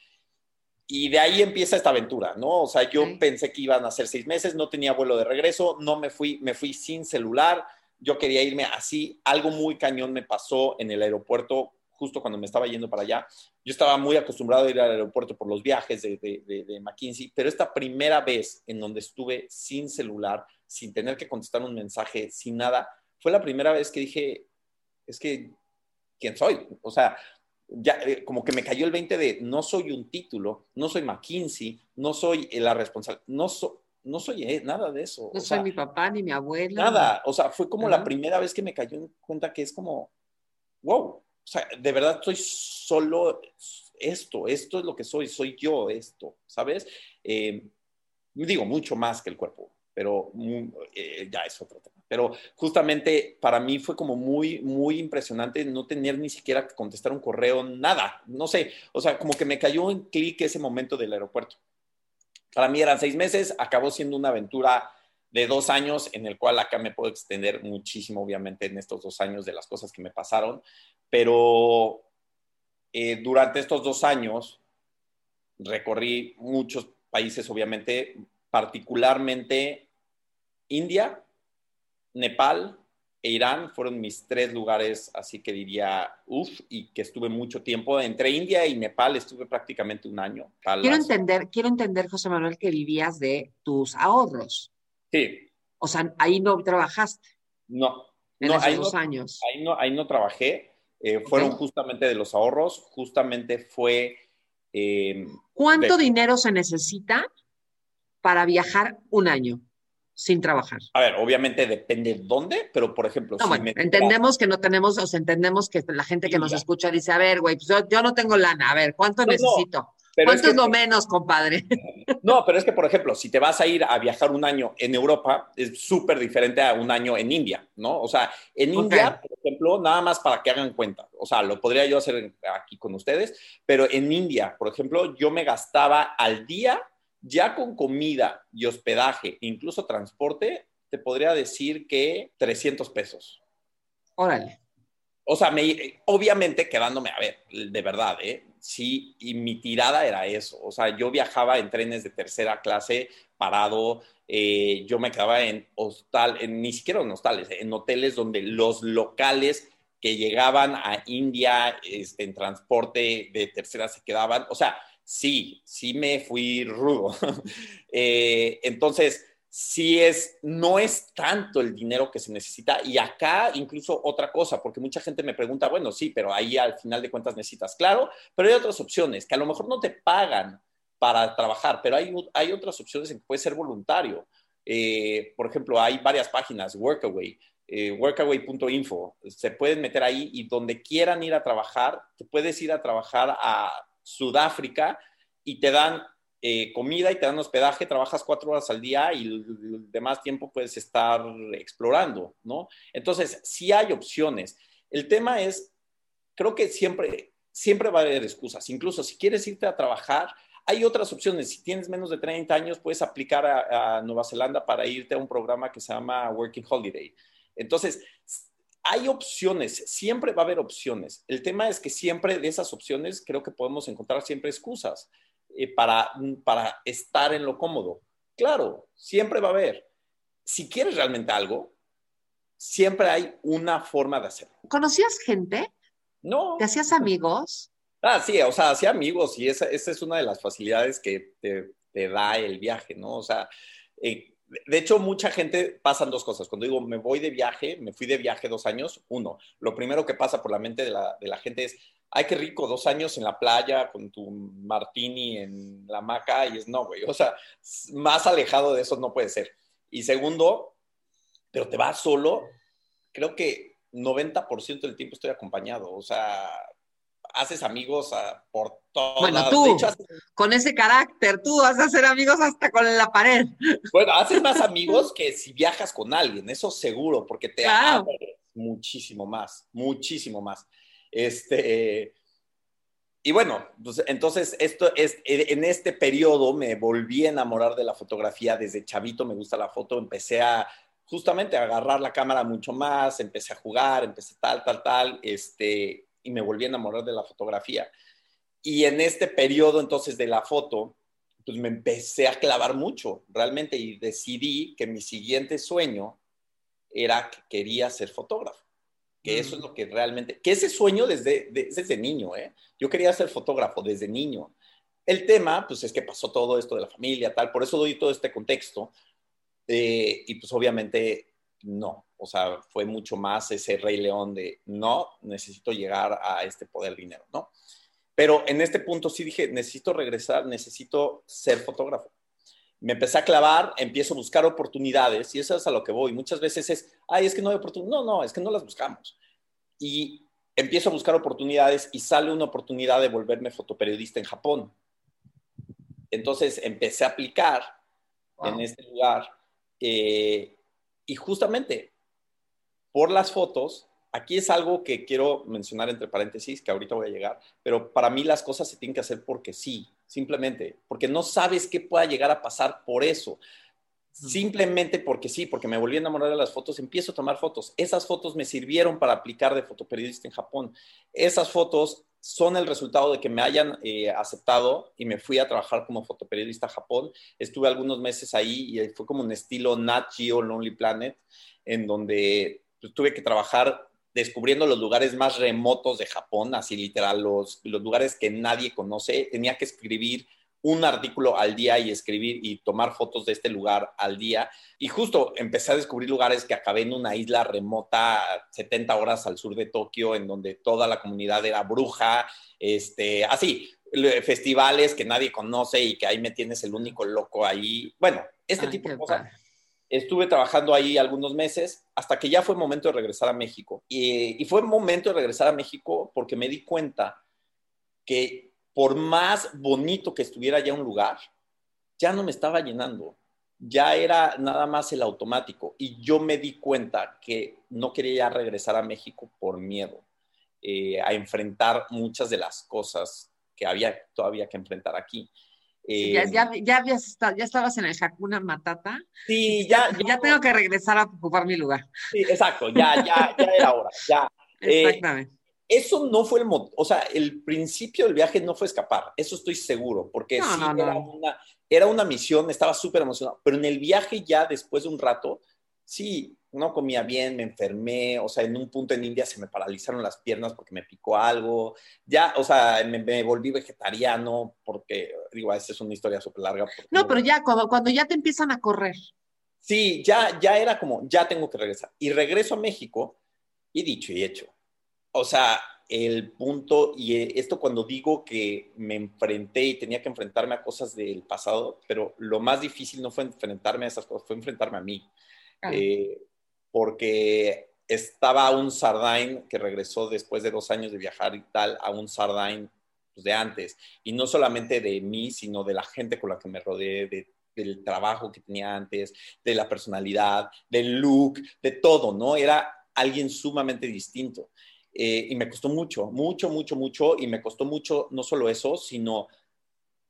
y de ahí empieza esta aventura, ¿no? O sea, yo pensé que iban a ser seis meses, no tenía vuelo de regreso, no me fui, me fui sin celular. Yo quería irme así. Algo muy cañón me pasó en el aeropuerto justo cuando me estaba yendo para allá. Yo estaba muy acostumbrado a ir al aeropuerto por los viajes de, de, McKinsey, pero esta primera vez en donde estuve sin celular, sin tener que contestar un mensaje, sin nada, fue la primera vez que dije, es que, ¿quién soy? O sea, ya eh, como que me cayó el 20 de no soy un título, no soy McKinsey, no soy la responsable, no, no soy eh, nada de eso. No soy mi papá ni mi abuela. Nada, o sea, fue como la primera vez que me cayó en cuenta que es como, wow, o sea, de verdad soy solo esto, esto es lo que soy, soy yo esto, ¿sabes? Eh, digo, mucho más que el cuerpo, pero eh, ya es otro tema. Pero justamente para mí fue como muy, muy impresionante no tener ni siquiera que contestar un correo, nada, no sé, o sea, como que me cayó en clic ese momento del aeropuerto. Para mí eran seis meses, acabó siendo una aventura de dos años en el cual acá me puedo extender muchísimo, obviamente, en estos dos años de las cosas que me pasaron, pero eh, durante estos dos años recorrí muchos países, obviamente, particularmente India, Nepal e Irán fueron mis tres lugares, así que diría, uff, y que estuve mucho tiempo. Entre India y Nepal estuve prácticamente un año. Quiero entender, quiero entender, José Manuel, que vivías de tus ahorros. Sí. O sea, ahí no trabajaste. No. En no, esos dos años. Ahí no, ahí no trabajé. Eh, fueron justamente de los ahorros. Justamente fue. Eh, ¿Cuánto dinero se necesita para viajar un año sin trabajar? A ver, obviamente depende dónde, pero por ejemplo, no, bueno, entendemos que no tenemos, o sea, entendemos que la gente que nos escucha dice, a ver, güey, pues yo, no tengo lana, a ver, ¿cuánto necesito? ¿Cuánto es, lo menos, compadre? No, pero es que, por ejemplo, si te vas a ir a viajar un año en Europa, es súper diferente a un año en India, ¿no? O sea, en India, por ejemplo, nada más para que hagan cuenta, o sea, lo podría yo hacer aquí con ustedes, pero en India, por ejemplo, yo me gastaba al día ya con comida y hospedaje, incluso transporte, te podría decir que 300 pesos. Órale. O sea, me, obviamente quedándome, a ver, de verdad, ¿eh? Sí, y mi tirada era eso. O sea, yo viajaba en trenes de tercera clase, parado, eh, yo me quedaba en hostal, en, ni siquiera en hostales, en hoteles donde los locales que llegaban a India este, en transporte de tercera se quedaban. O sea, sí, sí me fui rudo. Eh, entonces, sí es, no es tanto el dinero que se necesita. Y acá incluso otra cosa, porque mucha gente me pregunta, bueno, sí, pero ahí al final de cuentas necesitas, claro, pero hay otras opciones que a lo mejor no te pagan para trabajar, pero hay, hay otras opciones en que puedes ser voluntario. Eh, por ejemplo, hay varias páginas, Workaway, eh, workaway.info, se pueden meter ahí y donde quieran ir a trabajar, te puedes ir a trabajar a Sudáfrica y te dan eh, comida y te dan hospedaje, trabajas cuatro horas al día y el, demás tiempo puedes estar explorando, ¿no? Entonces, sí hay opciones. El tema es, creo que siempre, siempre va a haber excusas. Incluso si quieres irte a trabajar, hay otras opciones. Si tienes menos de 30 años, puedes aplicar a, a Nueva Zelanda para irte a un programa que se llama Working Holiday. Entonces, hay opciones, siempre va a haber opciones. El tema es que siempre de esas opciones creo que podemos encontrar siempre excusas eh, para, para estar en lo cómodo. Claro, siempre va a haber. Si quieres realmente algo, siempre hay una forma de hacerlo. ¿Conocías gente? No. ¿Te hacías amigos? Ah, sí, o sea, hacía amigos y esa, esa es una de las facilidades que te, te da el viaje, ¿no? O sea, eh, de hecho, mucha gente pasan dos cosas. Cuando digo me voy de viaje, me fui de viaje dos años, uno, lo primero que pasa por la mente de la, de la gente es, ay, qué rico, dos años en la playa con tu martini en la hamaca y es no, güey. O sea, más alejado de eso no puede ser. Y segundo, pero te vas solo, creo que 90% del tiempo estoy acompañado. O sea, haces amigos ah, por todo. Bueno, tú, con ese carácter, tú vas a hacer amigos hasta con la pared. Bueno, haces más amigos que si viajas con alguien, eso seguro, porque te claro. muchísimo más, muchísimo más. Este, y bueno, pues entonces esto es, en este periodo me volví a enamorar de la fotografía, desde chavito me gusta la foto, empecé a justamente a agarrar la cámara mucho más, empecé a jugar, empecé tal, tal, tal, este, y me volví a enamorar de la fotografía. Y en este periodo entonces de la foto, pues me empecé a clavar mucho realmente y decidí que mi siguiente sueño era que quería ser fotógrafo. Que eso es lo que realmente, que ese sueño desde, desde niño, ¿eh? Yo quería ser fotógrafo desde niño. El tema, pues es que pasó todo esto de la familia, tal, por eso doy todo este contexto. Eh, y pues obviamente no, o sea, fue mucho más ese rey león de, no, necesito llegar a este poder dinero, ¿no? Pero en este punto sí dije, necesito regresar, necesito ser fotógrafo. Me empecé a clavar, empiezo a buscar oportunidades y eso es a lo que voy. Muchas veces es, ay, es que no hay oportunidades. No, no, es que no las buscamos. Y empiezo a buscar oportunidades y sale una oportunidad de volverme fotoperiodista en Japón. Entonces empecé a aplicar en este lugar Eh, y justamente por las fotos, aquí es algo que quiero mencionar entre paréntesis, que ahorita voy a llegar, pero para mí las cosas se tienen que hacer porque sí, simplemente, porque no sabes qué pueda llegar a pasar por eso. Simplemente porque sí, porque me volví a enamorar de las fotos, empiezo a tomar fotos. Esas fotos me sirvieron para aplicar de fotoperiodista en Japón. Esas fotos son el resultado de que me hayan eh, aceptado y me fui a trabajar como fotoperiodista a Japón. Estuve algunos meses ahí y fue como un estilo Nat Geo Lonely Planet, en donde pues, tuve que trabajar descubriendo los lugares más remotos de Japón, así literal, los, los lugares que nadie conoce. Tenía que escribir un artículo al día y escribir y tomar fotos de este lugar al día. Y justo empecé a descubrir lugares que acabé en una isla remota 70 horas al sur de Tokio, en donde toda la comunidad era bruja, este, así, festivales que nadie conoce y que ahí me tienes el único loco ahí. Bueno, este tipo de cosas. Estuve trabajando ahí algunos meses hasta que ya fue momento de regresar a México. Y, y fue momento de regresar a México porque me di cuenta que por más bonito que estuviera ya un lugar, ya no me estaba llenando. Ya era nada más el automático. Y yo me di cuenta que no quería ya regresar a México por miedo eh, a enfrentar muchas de las cosas que había todavía que enfrentar aquí. Ya, ya, ya, ya, estabas en el Hakuna Matata. Sí, ya. Ya, tengo que regresar a ocupar mi lugar. Sí, exacto, ya, ya, ya era hora, ya. Eh, Exactamente eso no fue el, o sea, el principio del viaje no fue escapar, eso estoy seguro, porque sí era, Una, era, una, misión, estaba súper emocionado, pero en el viaje ya después de un rato, sí, no comía bien, me enfermé, o sea, en un punto en India se me paralizaron las piernas porque me picó algo, ya, o sea, me, volví vegetariano porque, digo, esta es una historia súper larga. No, pero ya, cuando, cuando ya te empiezan a correr. Sí, ya, ya era como, ya tengo que regresar. Y regreso a México y dicho y hecho o sea, el punto, y eh, esto cuando digo que me enfrenté y tenía que enfrentarme a cosas del pasado, pero lo más difícil no fue enfrentarme a esas cosas, fue enfrentarme a mí. Eh, porque estaba un Sardain que regresó después de dos años de viajar y tal, a un Sardain pues, de antes. Y no solamente de mí, sino de la gente con la que me rodeé, del trabajo que tenía antes, de la personalidad, del look, de todo, ¿no? Era alguien sumamente distinto. Eh, y me costó mucho, mucho, mucho, mucho, y me costó mucho no solo eso, sino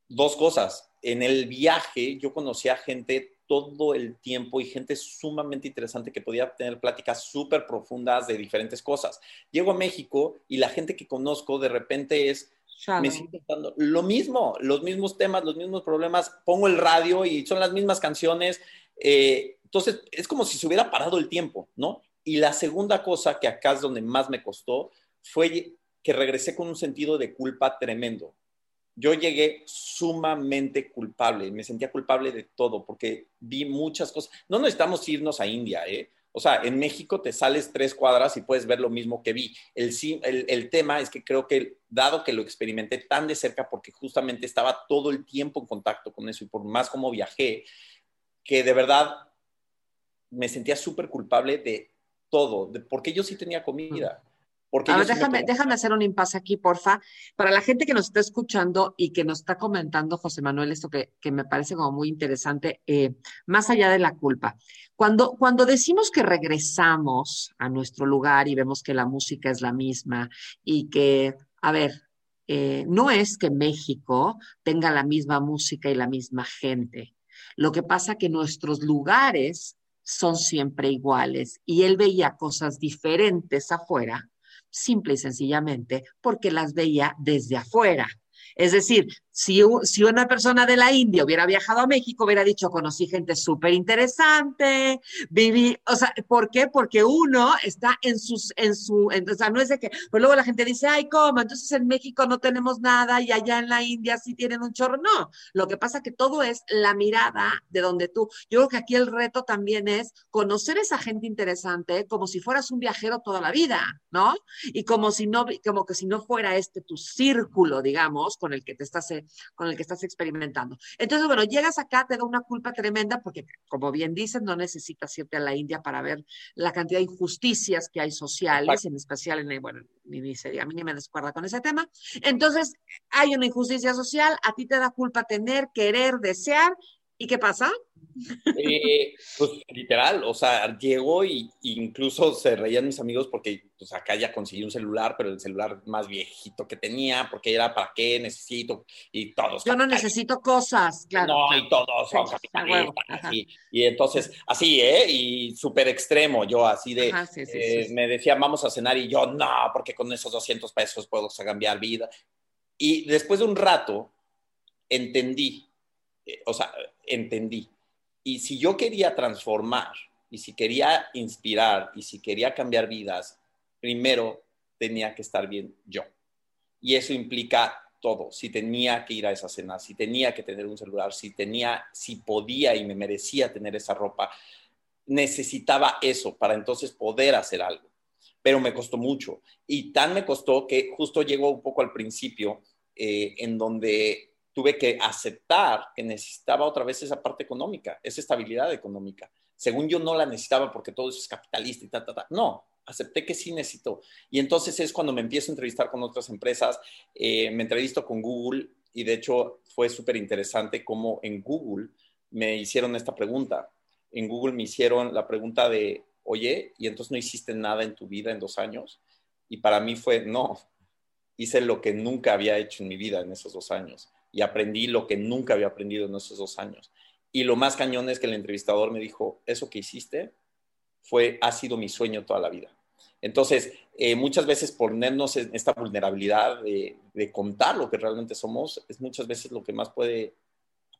dos cosas. En el viaje yo conocí a gente todo el tiempo y gente sumamente interesante que podía tener pláticas súper profundas de diferentes cosas. Llego a México y la gente que conozco de repente es, me siento dando lo mismo, los mismos temas, los mismos problemas, pongo el radio y son las mismas canciones. Eh, entonces, es como si se hubiera parado el tiempo, ¿no? Y la segunda cosa, que acá es donde más me costó, fue que regresé con un sentido de culpa tremendo. Yo llegué sumamente culpable, me sentía culpable de todo, porque vi muchas cosas. No necesitamos irnos a India, ¿eh? O sea, en México te sales tres cuadras y puedes ver lo mismo que vi. El, el, el, tema es que creo que, dado que lo experimenté tan de cerca, porque justamente estaba todo el tiempo en contacto con eso y por más como viajé, que de verdad me sentía súper culpable de todo, porque yo sí tenía comida. Porque déjame, déjame hacer un impasse aquí, porfa. Para la gente que nos está escuchando y que nos está comentando, José Manuel, esto que, que me parece como muy interesante, eh, más allá de la culpa. Cuando, cuando decimos que regresamos a nuestro lugar y vemos que la música es la misma y que, a ver, eh, no es que México tenga la misma música y la misma gente. Lo que pasa que nuestros lugares son siempre iguales y él veía cosas diferentes afuera, simple y sencillamente porque las veía desde afuera. Es decir, si, si, una persona de la India hubiera viajado a México, hubiera dicho, conocí gente súper interesante, viví, o sea, ¿por qué? Porque uno está en sus, en su, o sea, no es de que, pues luego la gente dice, ay, ¿cómo? Entonces en México no tenemos nada y allá en la India sí tienen un chorro. No, lo que pasa que todo es la mirada de donde tú, yo creo que aquí el reto también es conocer esa gente interesante como si fueras un viajero toda la vida, ¿no? Y como si no, como que si no fuera este tu círculo, digamos, con el que te estás con el que estás experimentando. Entonces, bueno, llegas acá, te da una culpa tremenda porque, como bien dicen, no necesitas irte a la India para ver la cantidad de injusticias que hay sociales, en especial en, bueno, ni, ni a mí ni me descuerda con ese tema. Entonces, hay una injusticia social, a ti te da culpa tener, querer, desear, ¿Y qué pasa? Eh, pues literal, o sea, llegó y, incluso se reían mis amigos porque pues acá ya conseguí un celular, pero el celular más viejito que tenía, porque era para qué necesito y todos. Yo no necesito cosas, claro. No, y todos son capitalistas. Y, entonces, así, ¿eh? Y súper extremo, yo así de, eh, me decía, vamos a cenar y yo, no, porque con esos 200 pesos puedo cambiar vida. Y después de un rato, entendí, eh, o sea, entendí y si yo quería transformar, y si quería inspirar, y si quería cambiar vidas, primero tenía que estar bien yo. Y eso implica todo. Si tenía que ir a esa cena, si tenía que tener un celular, si tenía, si podía y me merecía tener esa ropa, necesitaba eso para entonces poder hacer algo. Pero me costó mucho. Y tan me costó que justo llegó un poco al principio, eh, en donde tuve que aceptar que necesitaba otra vez esa parte económica, esa estabilidad económica. Según yo no la necesitaba porque todo eso es capitalista y ta, ta, ta. No, acepté que sí necesito. Y entonces es cuando me empiezo a entrevistar con otras empresas, eh, me entrevisto con Google y de hecho fue súper interesante cómo en Google me hicieron esta pregunta. En Google me hicieron la pregunta de, oye, ¿y entonces no hiciste nada en tu vida en dos años? Y para mí fue, no, hice lo que nunca había hecho en mi vida en esos dos años y aprendí lo que nunca había aprendido en esos dos años. Y lo más cañón es que el entrevistador me dijo, eso que hiciste fue, ha sido mi sueño toda la vida. Entonces, eh, muchas veces ponernos en esta vulnerabilidad de, contar lo que realmente somos es muchas veces lo que más puede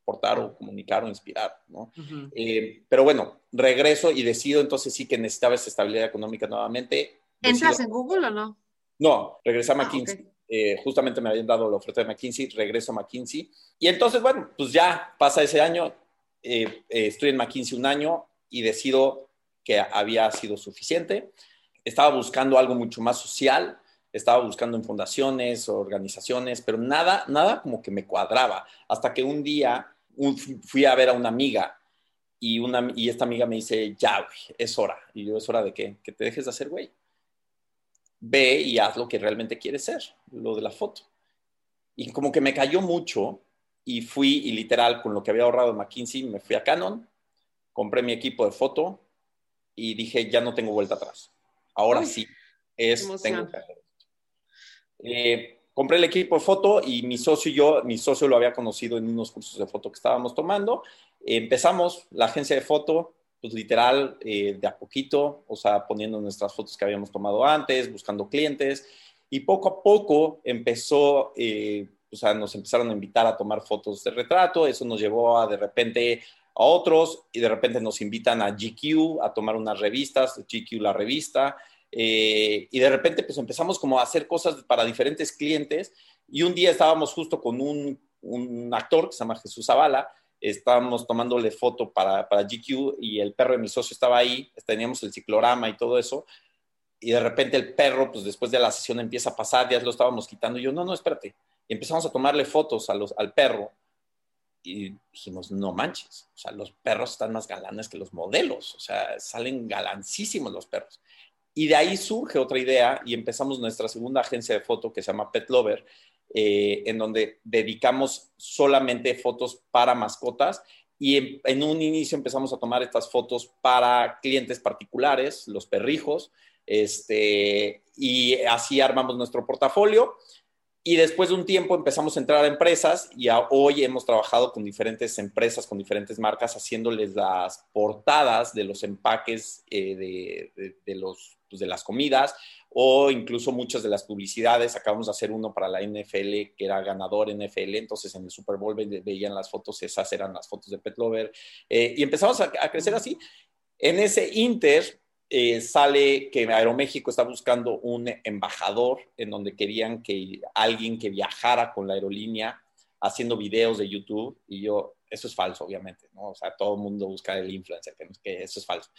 aportar o comunicar o inspirar, ¿no? Eh, pero bueno, regreso y decido entonces sí que necesitaba esa estabilidad económica nuevamente. ¿Entras en Google o no? No, regresé a ah, McKinsey. Eh, justamente me habían dado la oferta de McKinsey, regreso a McKinsey. Y entonces, bueno, pues ya pasa ese año, eh, eh, estoy en McKinsey un año y decido que había sido suficiente. Estaba buscando algo mucho más social, estaba buscando en fundaciones, organizaciones, pero nada, nada como que me cuadraba. Hasta que un día fui a ver a una amiga y, una, y esta amiga me dice, ya, güey, es hora. Y yo, ¿es hora de qué? Que te dejes de hacer, güey ve y haz lo que realmente quieres ser, lo de la foto. Y como que me cayó mucho y fui y literal con lo que había ahorrado en McKinsey me fui a Canon, compré mi equipo de foto y dije, ya no tengo vuelta atrás. Ahora sí, es, tengo que hacer eh, compré el equipo de foto y mi socio y yo, mi socio lo había conocido en unos cursos de foto que estábamos tomando. empezamos la agencia de foto, pues literal, eh, de a poquito, o sea, poniendo nuestras fotos que habíamos tomado antes, buscando clientes, y poco a poco empezó, eh, o sea, nos empezaron a invitar a tomar fotos de retrato, eso nos llevó a de repente a otros, y de repente nos invitan a GQ a tomar unas revistas, GQ la revista, eh, y de repente pues empezamos como a hacer cosas para diferentes clientes, y un día estábamos justo con un, un actor que se llama Jesús Zavala, estábamos tomándole foto para, para GQ y el perro de mi socio estaba ahí, teníamos el ciclorama y todo eso, y de repente el perro, pues después de la sesión empieza a pasar, ya lo estábamos quitando, y yo, no, no, espérate, y empezamos a tomarle fotos a los, al perro, y dijimos, no manches, o sea, los perros están más galanes que los modelos, o sea, salen galancísimos los perros. Y de ahí surge otra idea y empezamos nuestra segunda agencia de foto que se llama Pet Lover, eh, en donde dedicamos solamente fotos para mascotas y en, un inicio empezamos a tomar estas fotos para clientes particulares, los perrijos, este, y así armamos nuestro portafolio. Y después de un tiempo empezamos a entrar a empresas y hoy hemos trabajado con diferentes empresas, con diferentes marcas, haciéndoles las portadas de los empaques eh, de, los, pues, de las comidas o incluso muchas de las publicidades. Acabamos de hacer uno para la NFL que era ganador NFL, entonces en el Super Bowl veían las fotos, esas eran las fotos de Pet Lover, eh, y empezamos a, crecer así. En ese Inter eh, sale que Aeroméxico está buscando un embajador en donde querían que alguien que viajara con la aerolínea haciendo videos de YouTube, y yo, eso es falso, obviamente, ¿no? O sea, todo el mundo busca el influencer, que eso es falso.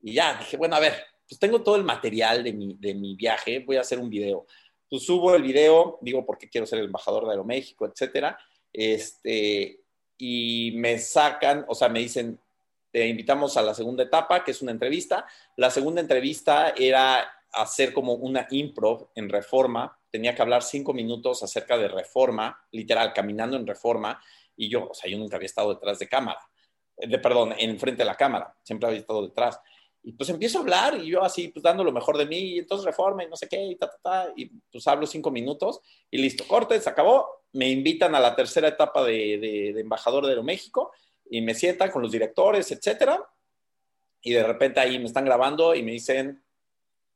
Y ya, dije, bueno, a ver, pues tengo todo el material de mi, de mi viaje, voy a hacer un video. Pues subo el video, digo porque quiero ser el embajador de Aeroméxico, etcétera. Este, y me sacan, o sea, me dicen, te invitamos a la segunda etapa, que es una entrevista. La segunda entrevista era hacer como una improv en reforma. Tenía que hablar cinco minutos acerca de reforma, literal, caminando en reforma. Y yo, o sea, yo nunca había estado detrás de cámara. de, perdón, enfrente de la cámara, siempre había estado detrás. Y pues empiezo a hablar y yo así, pues dando lo mejor de mí, y entonces reforma y no sé qué, y ta, ta, ta, y pues hablo cinco minutos y listo, corte, se acabó, me invitan a la tercera etapa de, de, de embajador de Aeroméxico y me sientan con los directores, etcétera, y de repente ahí me están grabando y me dicen,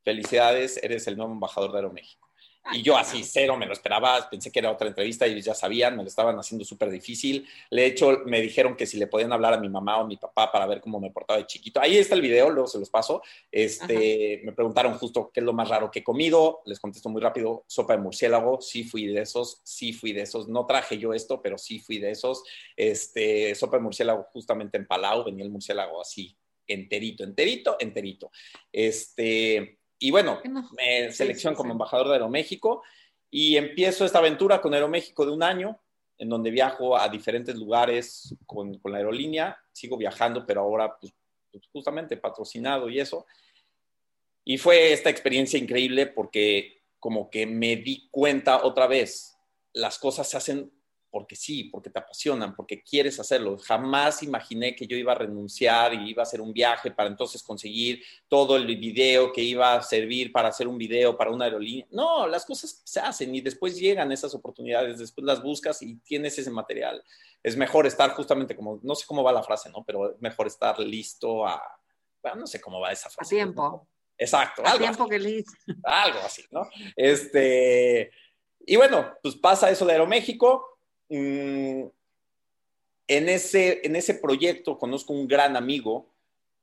felicidades, eres el nuevo embajador de Aeroméxico. Y yo así, cero, me lo esperaba, pensé que era otra entrevista y ellos ya sabían, me lo estaban haciendo súper difícil. De hecho, me dijeron que si le podían hablar a mi mamá o a mi papá para ver cómo me portaba de chiquito. Ahí está el video, luego se los paso. Este, me preguntaron justo qué es lo más raro que he comido. Les contesto muy rápido, sopa de murciélago, sí fui de esos, sí fui de esos. No traje yo esto, pero sí fui de esos. Este, sopa de murciélago justamente en Palau, venía el murciélago así, enterito, enterito, enterito. Este, y bueno, me selecciono como embajador de Aeroméxico y empiezo esta aventura con Aeroméxico de un año, en donde viajo a diferentes lugares con, la aerolínea. Sigo viajando, pero ahora pues, pues, justamente patrocinado y eso. Y fue esta experiencia increíble porque como que me di cuenta otra vez, las cosas se hacen porque sí, porque te apasionan, porque quieres hacerlo. Jamás imaginé que yo iba a renunciar y iba a hacer un viaje para entonces conseguir todo el video que iba a servir para hacer un video para una aerolínea. No, las cosas se hacen y después llegan esas oportunidades, después las buscas y tienes ese material. Es mejor estar justamente como, no sé cómo va la frase, ¿no? Pero es mejor estar listo a, bueno, no sé cómo va esa frase. A tiempo. Exacto. A tiempo que listo. Algo así, ¿no? Este, y bueno, pues pasa eso de Aeroméxico en, ese, en ese proyecto conozco un gran amigo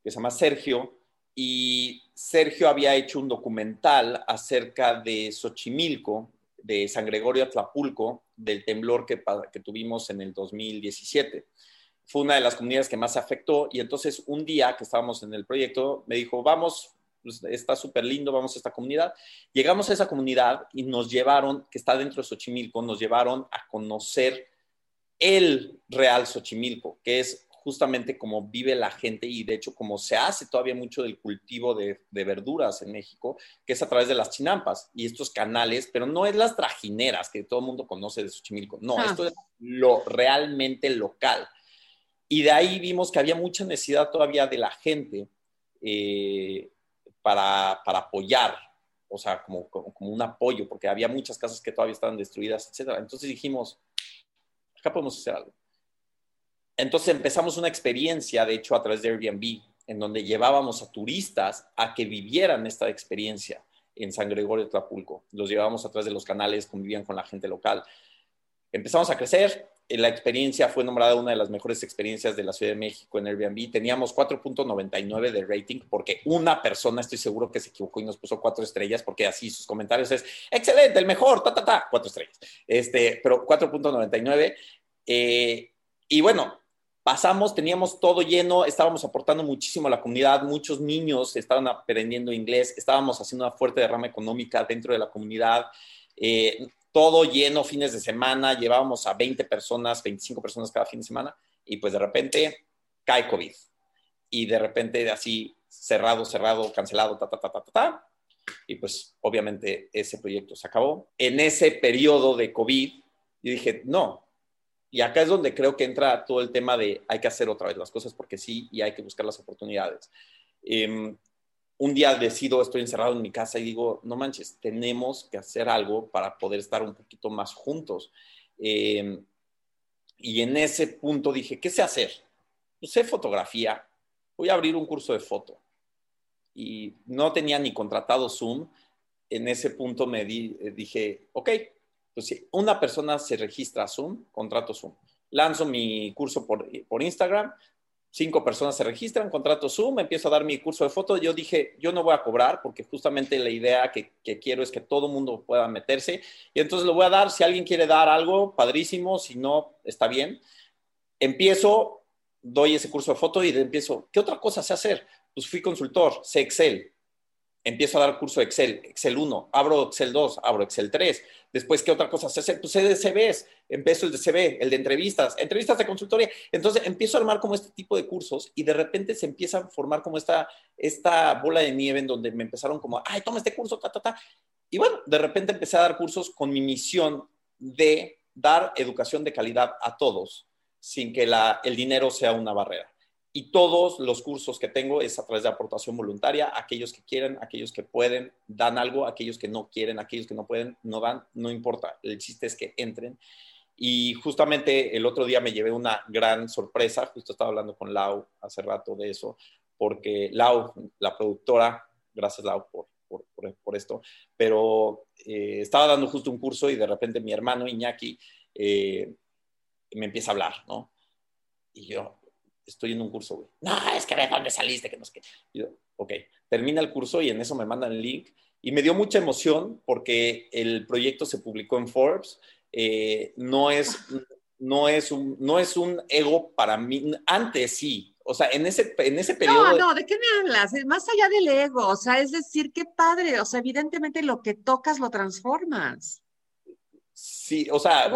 que se llama Sergio y Sergio había hecho un documental acerca de Xochimilco, de San Gregorio Atlapulco, del temblor que, que tuvimos en el 2017 fue una de las comunidades que más afectó y entonces un día que estábamos en el proyecto me dijo, vamos, pues, está súper lindo, vamos a esta comunidad. Llegamos a esa comunidad y nos llevaron, que está dentro de Xochimilco, nos llevaron a conocer el real Xochimilco, que es justamente como vive la gente y de hecho como se hace todavía mucho del cultivo de, verduras en México, que es a través de las chinampas y estos canales, pero no es las trajineras que todo el mundo conoce de Xochimilco, no, ah. esto es lo realmente local. Y de ahí vimos que había mucha necesidad todavía de la gente eh, para, apoyar, o sea, como, como, un apoyo, porque había muchas casas que todavía estaban destruidas, etc. Entonces dijimos, acá podemos hacer algo. Entonces empezamos una experiencia, de hecho, a través de Airbnb, en donde llevábamos a turistas a que vivieran esta experiencia en San Gregorio de Tlapulco. Los llevábamos a través de los canales, convivían con la gente local. Empezamos a crecer, la experiencia fue nombrada una de las mejores experiencias de la Ciudad de México en Airbnb. Teníamos 4.99 de rating porque una persona, estoy seguro que se equivocó y nos puso cuatro estrellas porque así sus comentarios es excelente, el mejor, ta, ta, ta, cuatro estrellas. Este, pero 4.99. Eh, y bueno, pasamos, teníamos todo lleno, estábamos aportando muchísimo a la comunidad, muchos niños estaban aprendiendo inglés, estábamos haciendo una fuerte derrama económica dentro de la comunidad. Eh, todo lleno fines de semana, llevábamos a 20 personas, 25 personas cada fin de semana, y pues de repente cae COVID. Y de repente así cerrado, cerrado, cancelado, ta, ta, ta, ta, ta, ta. Y pues obviamente ese proyecto se acabó. En ese periodo de COVID, yo dije, no. Y acá es donde creo que entra todo el tema de hay que hacer otra vez las cosas porque sí y hay que buscar las oportunidades. Eh, un día decido, estoy encerrado en mi casa y digo, no manches, tenemos que hacer algo para poder estar un poquito más juntos. Em, y en ese punto dije, ¿qué sé hacer? Pues sé fotografía, voy a abrir un curso de foto. Y no tenía ni contratado Zoom. En ese punto me eh, dije, ok, pues si una persona se registra a Zoom, contrato Zoom. Lanzo mi curso por, por Instagram, cinco personas se registran, contrato Zoom, empiezo a dar mi curso de foto. Yo dije, yo no voy a cobrar porque justamente la idea que, quiero es que todo mundo pueda meterse. Y entonces lo voy a dar, si alguien quiere dar algo, padrísimo, si no, está bien. Empiezo, doy ese curso de foto y empiezo, ¿qué otra cosa sé hacer? Pues fui consultor, sé Excel, empiezo a dar curso de Excel, Excel 1, abro Excel 2, abro Excel 3. Después, ¿qué otra cosa se hace? Pues CVs, empiezo el de CV, el de entrevistas, entrevistas de consultoría. Entonces, empiezo a armar como este tipo de cursos y de repente se empieza a formar como esta, esta bola de nieve en donde me empezaron como, ay, toma este curso, ta, ta, ta. Y bueno, de repente empecé a dar cursos con mi misión de dar educación de calidad a todos sin que la, el dinero sea una barrera. Y todos los cursos que tengo es a través de aportación voluntaria. Aquellos que quieren, aquellos que pueden, dan algo. Aquellos que no quieren, aquellos que no pueden, no dan. No importa. El chiste es que entren. Y justamente el otro día me llevé una gran sorpresa. Justo estaba hablando con Lau hace rato de eso. Porque Lau, la productora, gracias Lau por, por, esto, pero eh, estaba dando justo un curso y de repente mi hermano Iñaki eh, me empieza a hablar, ¿no? Y yo, estoy en un curso, güey. No, es que ve dónde saliste, que no sé qué. yo, ok, termina el curso y en eso me mandan el link. Y me dio mucha emoción porque el proyecto se publicó en Forbes. Eh, no, es, no, es un, no es un ego para mí. Antes sí. O sea, en ese, en ese periodo. No, no, ¿de qué me hablas? Más allá del ego. O sea, es decir, qué padre. O sea, evidentemente lo que tocas lo transformas. Sí, o sea,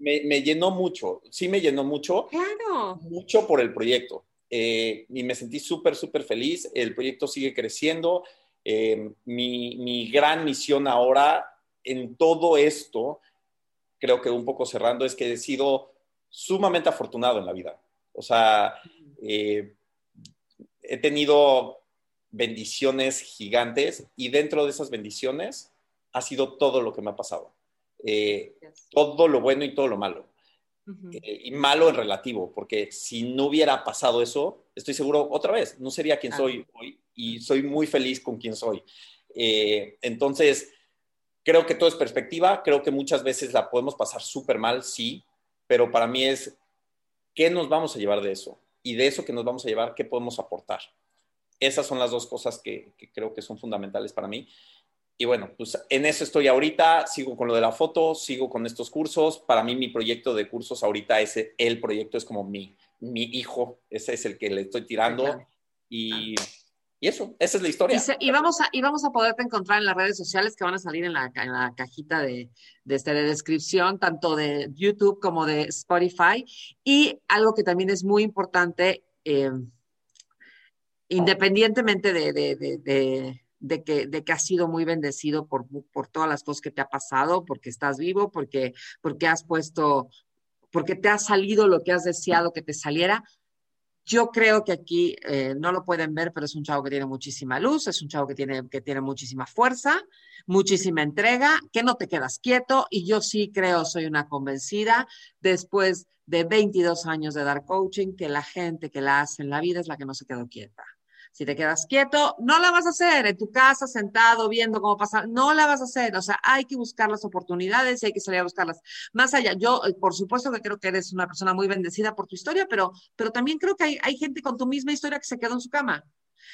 me, llenó mucho, sí me llenó mucho. Claro. Mucho por el proyecto. Eh, y me sentí súper, súper feliz. El proyecto sigue creciendo. Eh, mi, gran misión ahora en todo esto, creo que un poco cerrando, es que he sido sumamente afortunado en la vida. O sea, eh, he tenido bendiciones gigantes y dentro de esas bendiciones ha sido todo lo que me ha pasado. Eh, todo lo bueno y todo lo malo. Eh, y malo en relativo, porque si no hubiera pasado eso, estoy seguro, otra vez, no sería quien soy hoy y soy muy feliz con quien soy. Eh, entonces, creo que todo es perspectiva, creo que muchas veces la podemos pasar súper mal, sí, pero para mí es, ¿qué nos vamos a llevar de eso? Y de eso que nos vamos a llevar, ¿qué podemos aportar? Esas son las dos cosas que creo que son fundamentales para mí. Y bueno, pues en eso estoy ahorita, sigo con lo de la foto, sigo con estos cursos. Para mí mi proyecto de cursos ahorita es el proyecto, es como mi, mi hijo, ese es el que le estoy tirando. Y, y, eso, esa es la historia. Y, vamos a, y vamos a poderte encontrar en las redes sociales que van a salir en la, en la cajita de, de, este, de descripción, tanto de YouTube como de Spotify. Y algo que también es muy importante, eh, independientemente de, de de que, de que has sido muy bendecido por, por todas las cosas que te ha pasado, porque estás vivo, porque, porque has puesto, porque te ha salido lo que has deseado que te saliera. Yo creo que aquí eh, no lo pueden ver, pero es un chavo que tiene muchísima luz, es un chavo que tiene, que tiene muchísima fuerza, muchísima entrega, que no te quedas quieto y yo sí creo, soy una convencida, después de 22 años de dar coaching, que la gente que la hace en la vida es la que no se quedó quieta. Si te quedas quieto, no la vas a hacer en tu casa, sentado, viendo cómo pasa, no la vas a hacer. O sea, hay que buscar las oportunidades y hay que salir a buscarlas. Más allá, yo, eh, por supuesto que creo que eres una persona muy bendecida por tu historia, pero, pero también creo que hay, hay gente con tu misma historia que se quedó en su cama.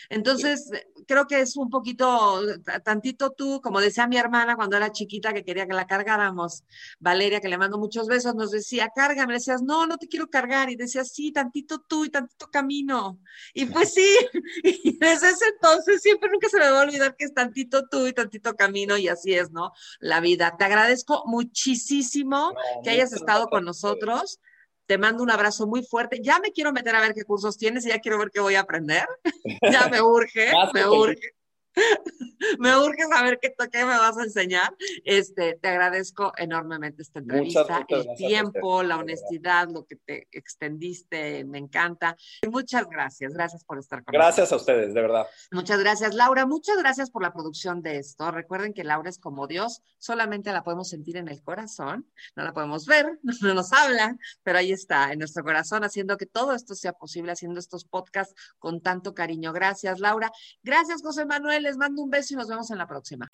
Entonces, creo que es un poquito, tantito tú, como decía mi hermana cuando era chiquita que quería que la cargáramos, Valeria, que le mando muchos besos, nos decía, cárgame, le decías, no, no te quiero cargar, y decías, sí, tantito tú y tantito camino. Y pues sí, y desde ese entonces siempre nunca se me va a olvidar que es tantito tú y tantito camino, y así es, ¿no? La vida. Te agradezco muchísimo que hayas estado con nosotros. Te mando un abrazo muy fuerte. Ya me quiero meter a ver qué cursos tienes y ya quiero ver qué voy a aprender. ya me urge, me urge. me urge saber qué, qué me vas a enseñar. Este, te agradezco enormemente esta entrevista, el tiempo, la honestidad, lo que te extendiste, me encanta. Muchas gracias, gracias por estar con nosotros. Gracias a ustedes, de verdad. Muchas gracias, Laura. Muchas gracias por la producción de esto. Recuerden que Laura es como Dios, solamente la podemos sentir en el corazón, no la podemos ver, no nos habla, pero ahí está, en nuestro corazón, haciendo que todo esto sea posible, haciendo estos podcasts con tanto cariño. Gracias, Laura. Gracias, José Manuel les mando un beso y nos vemos en la próxima.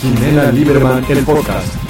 Jimena Lieberman, el podcast.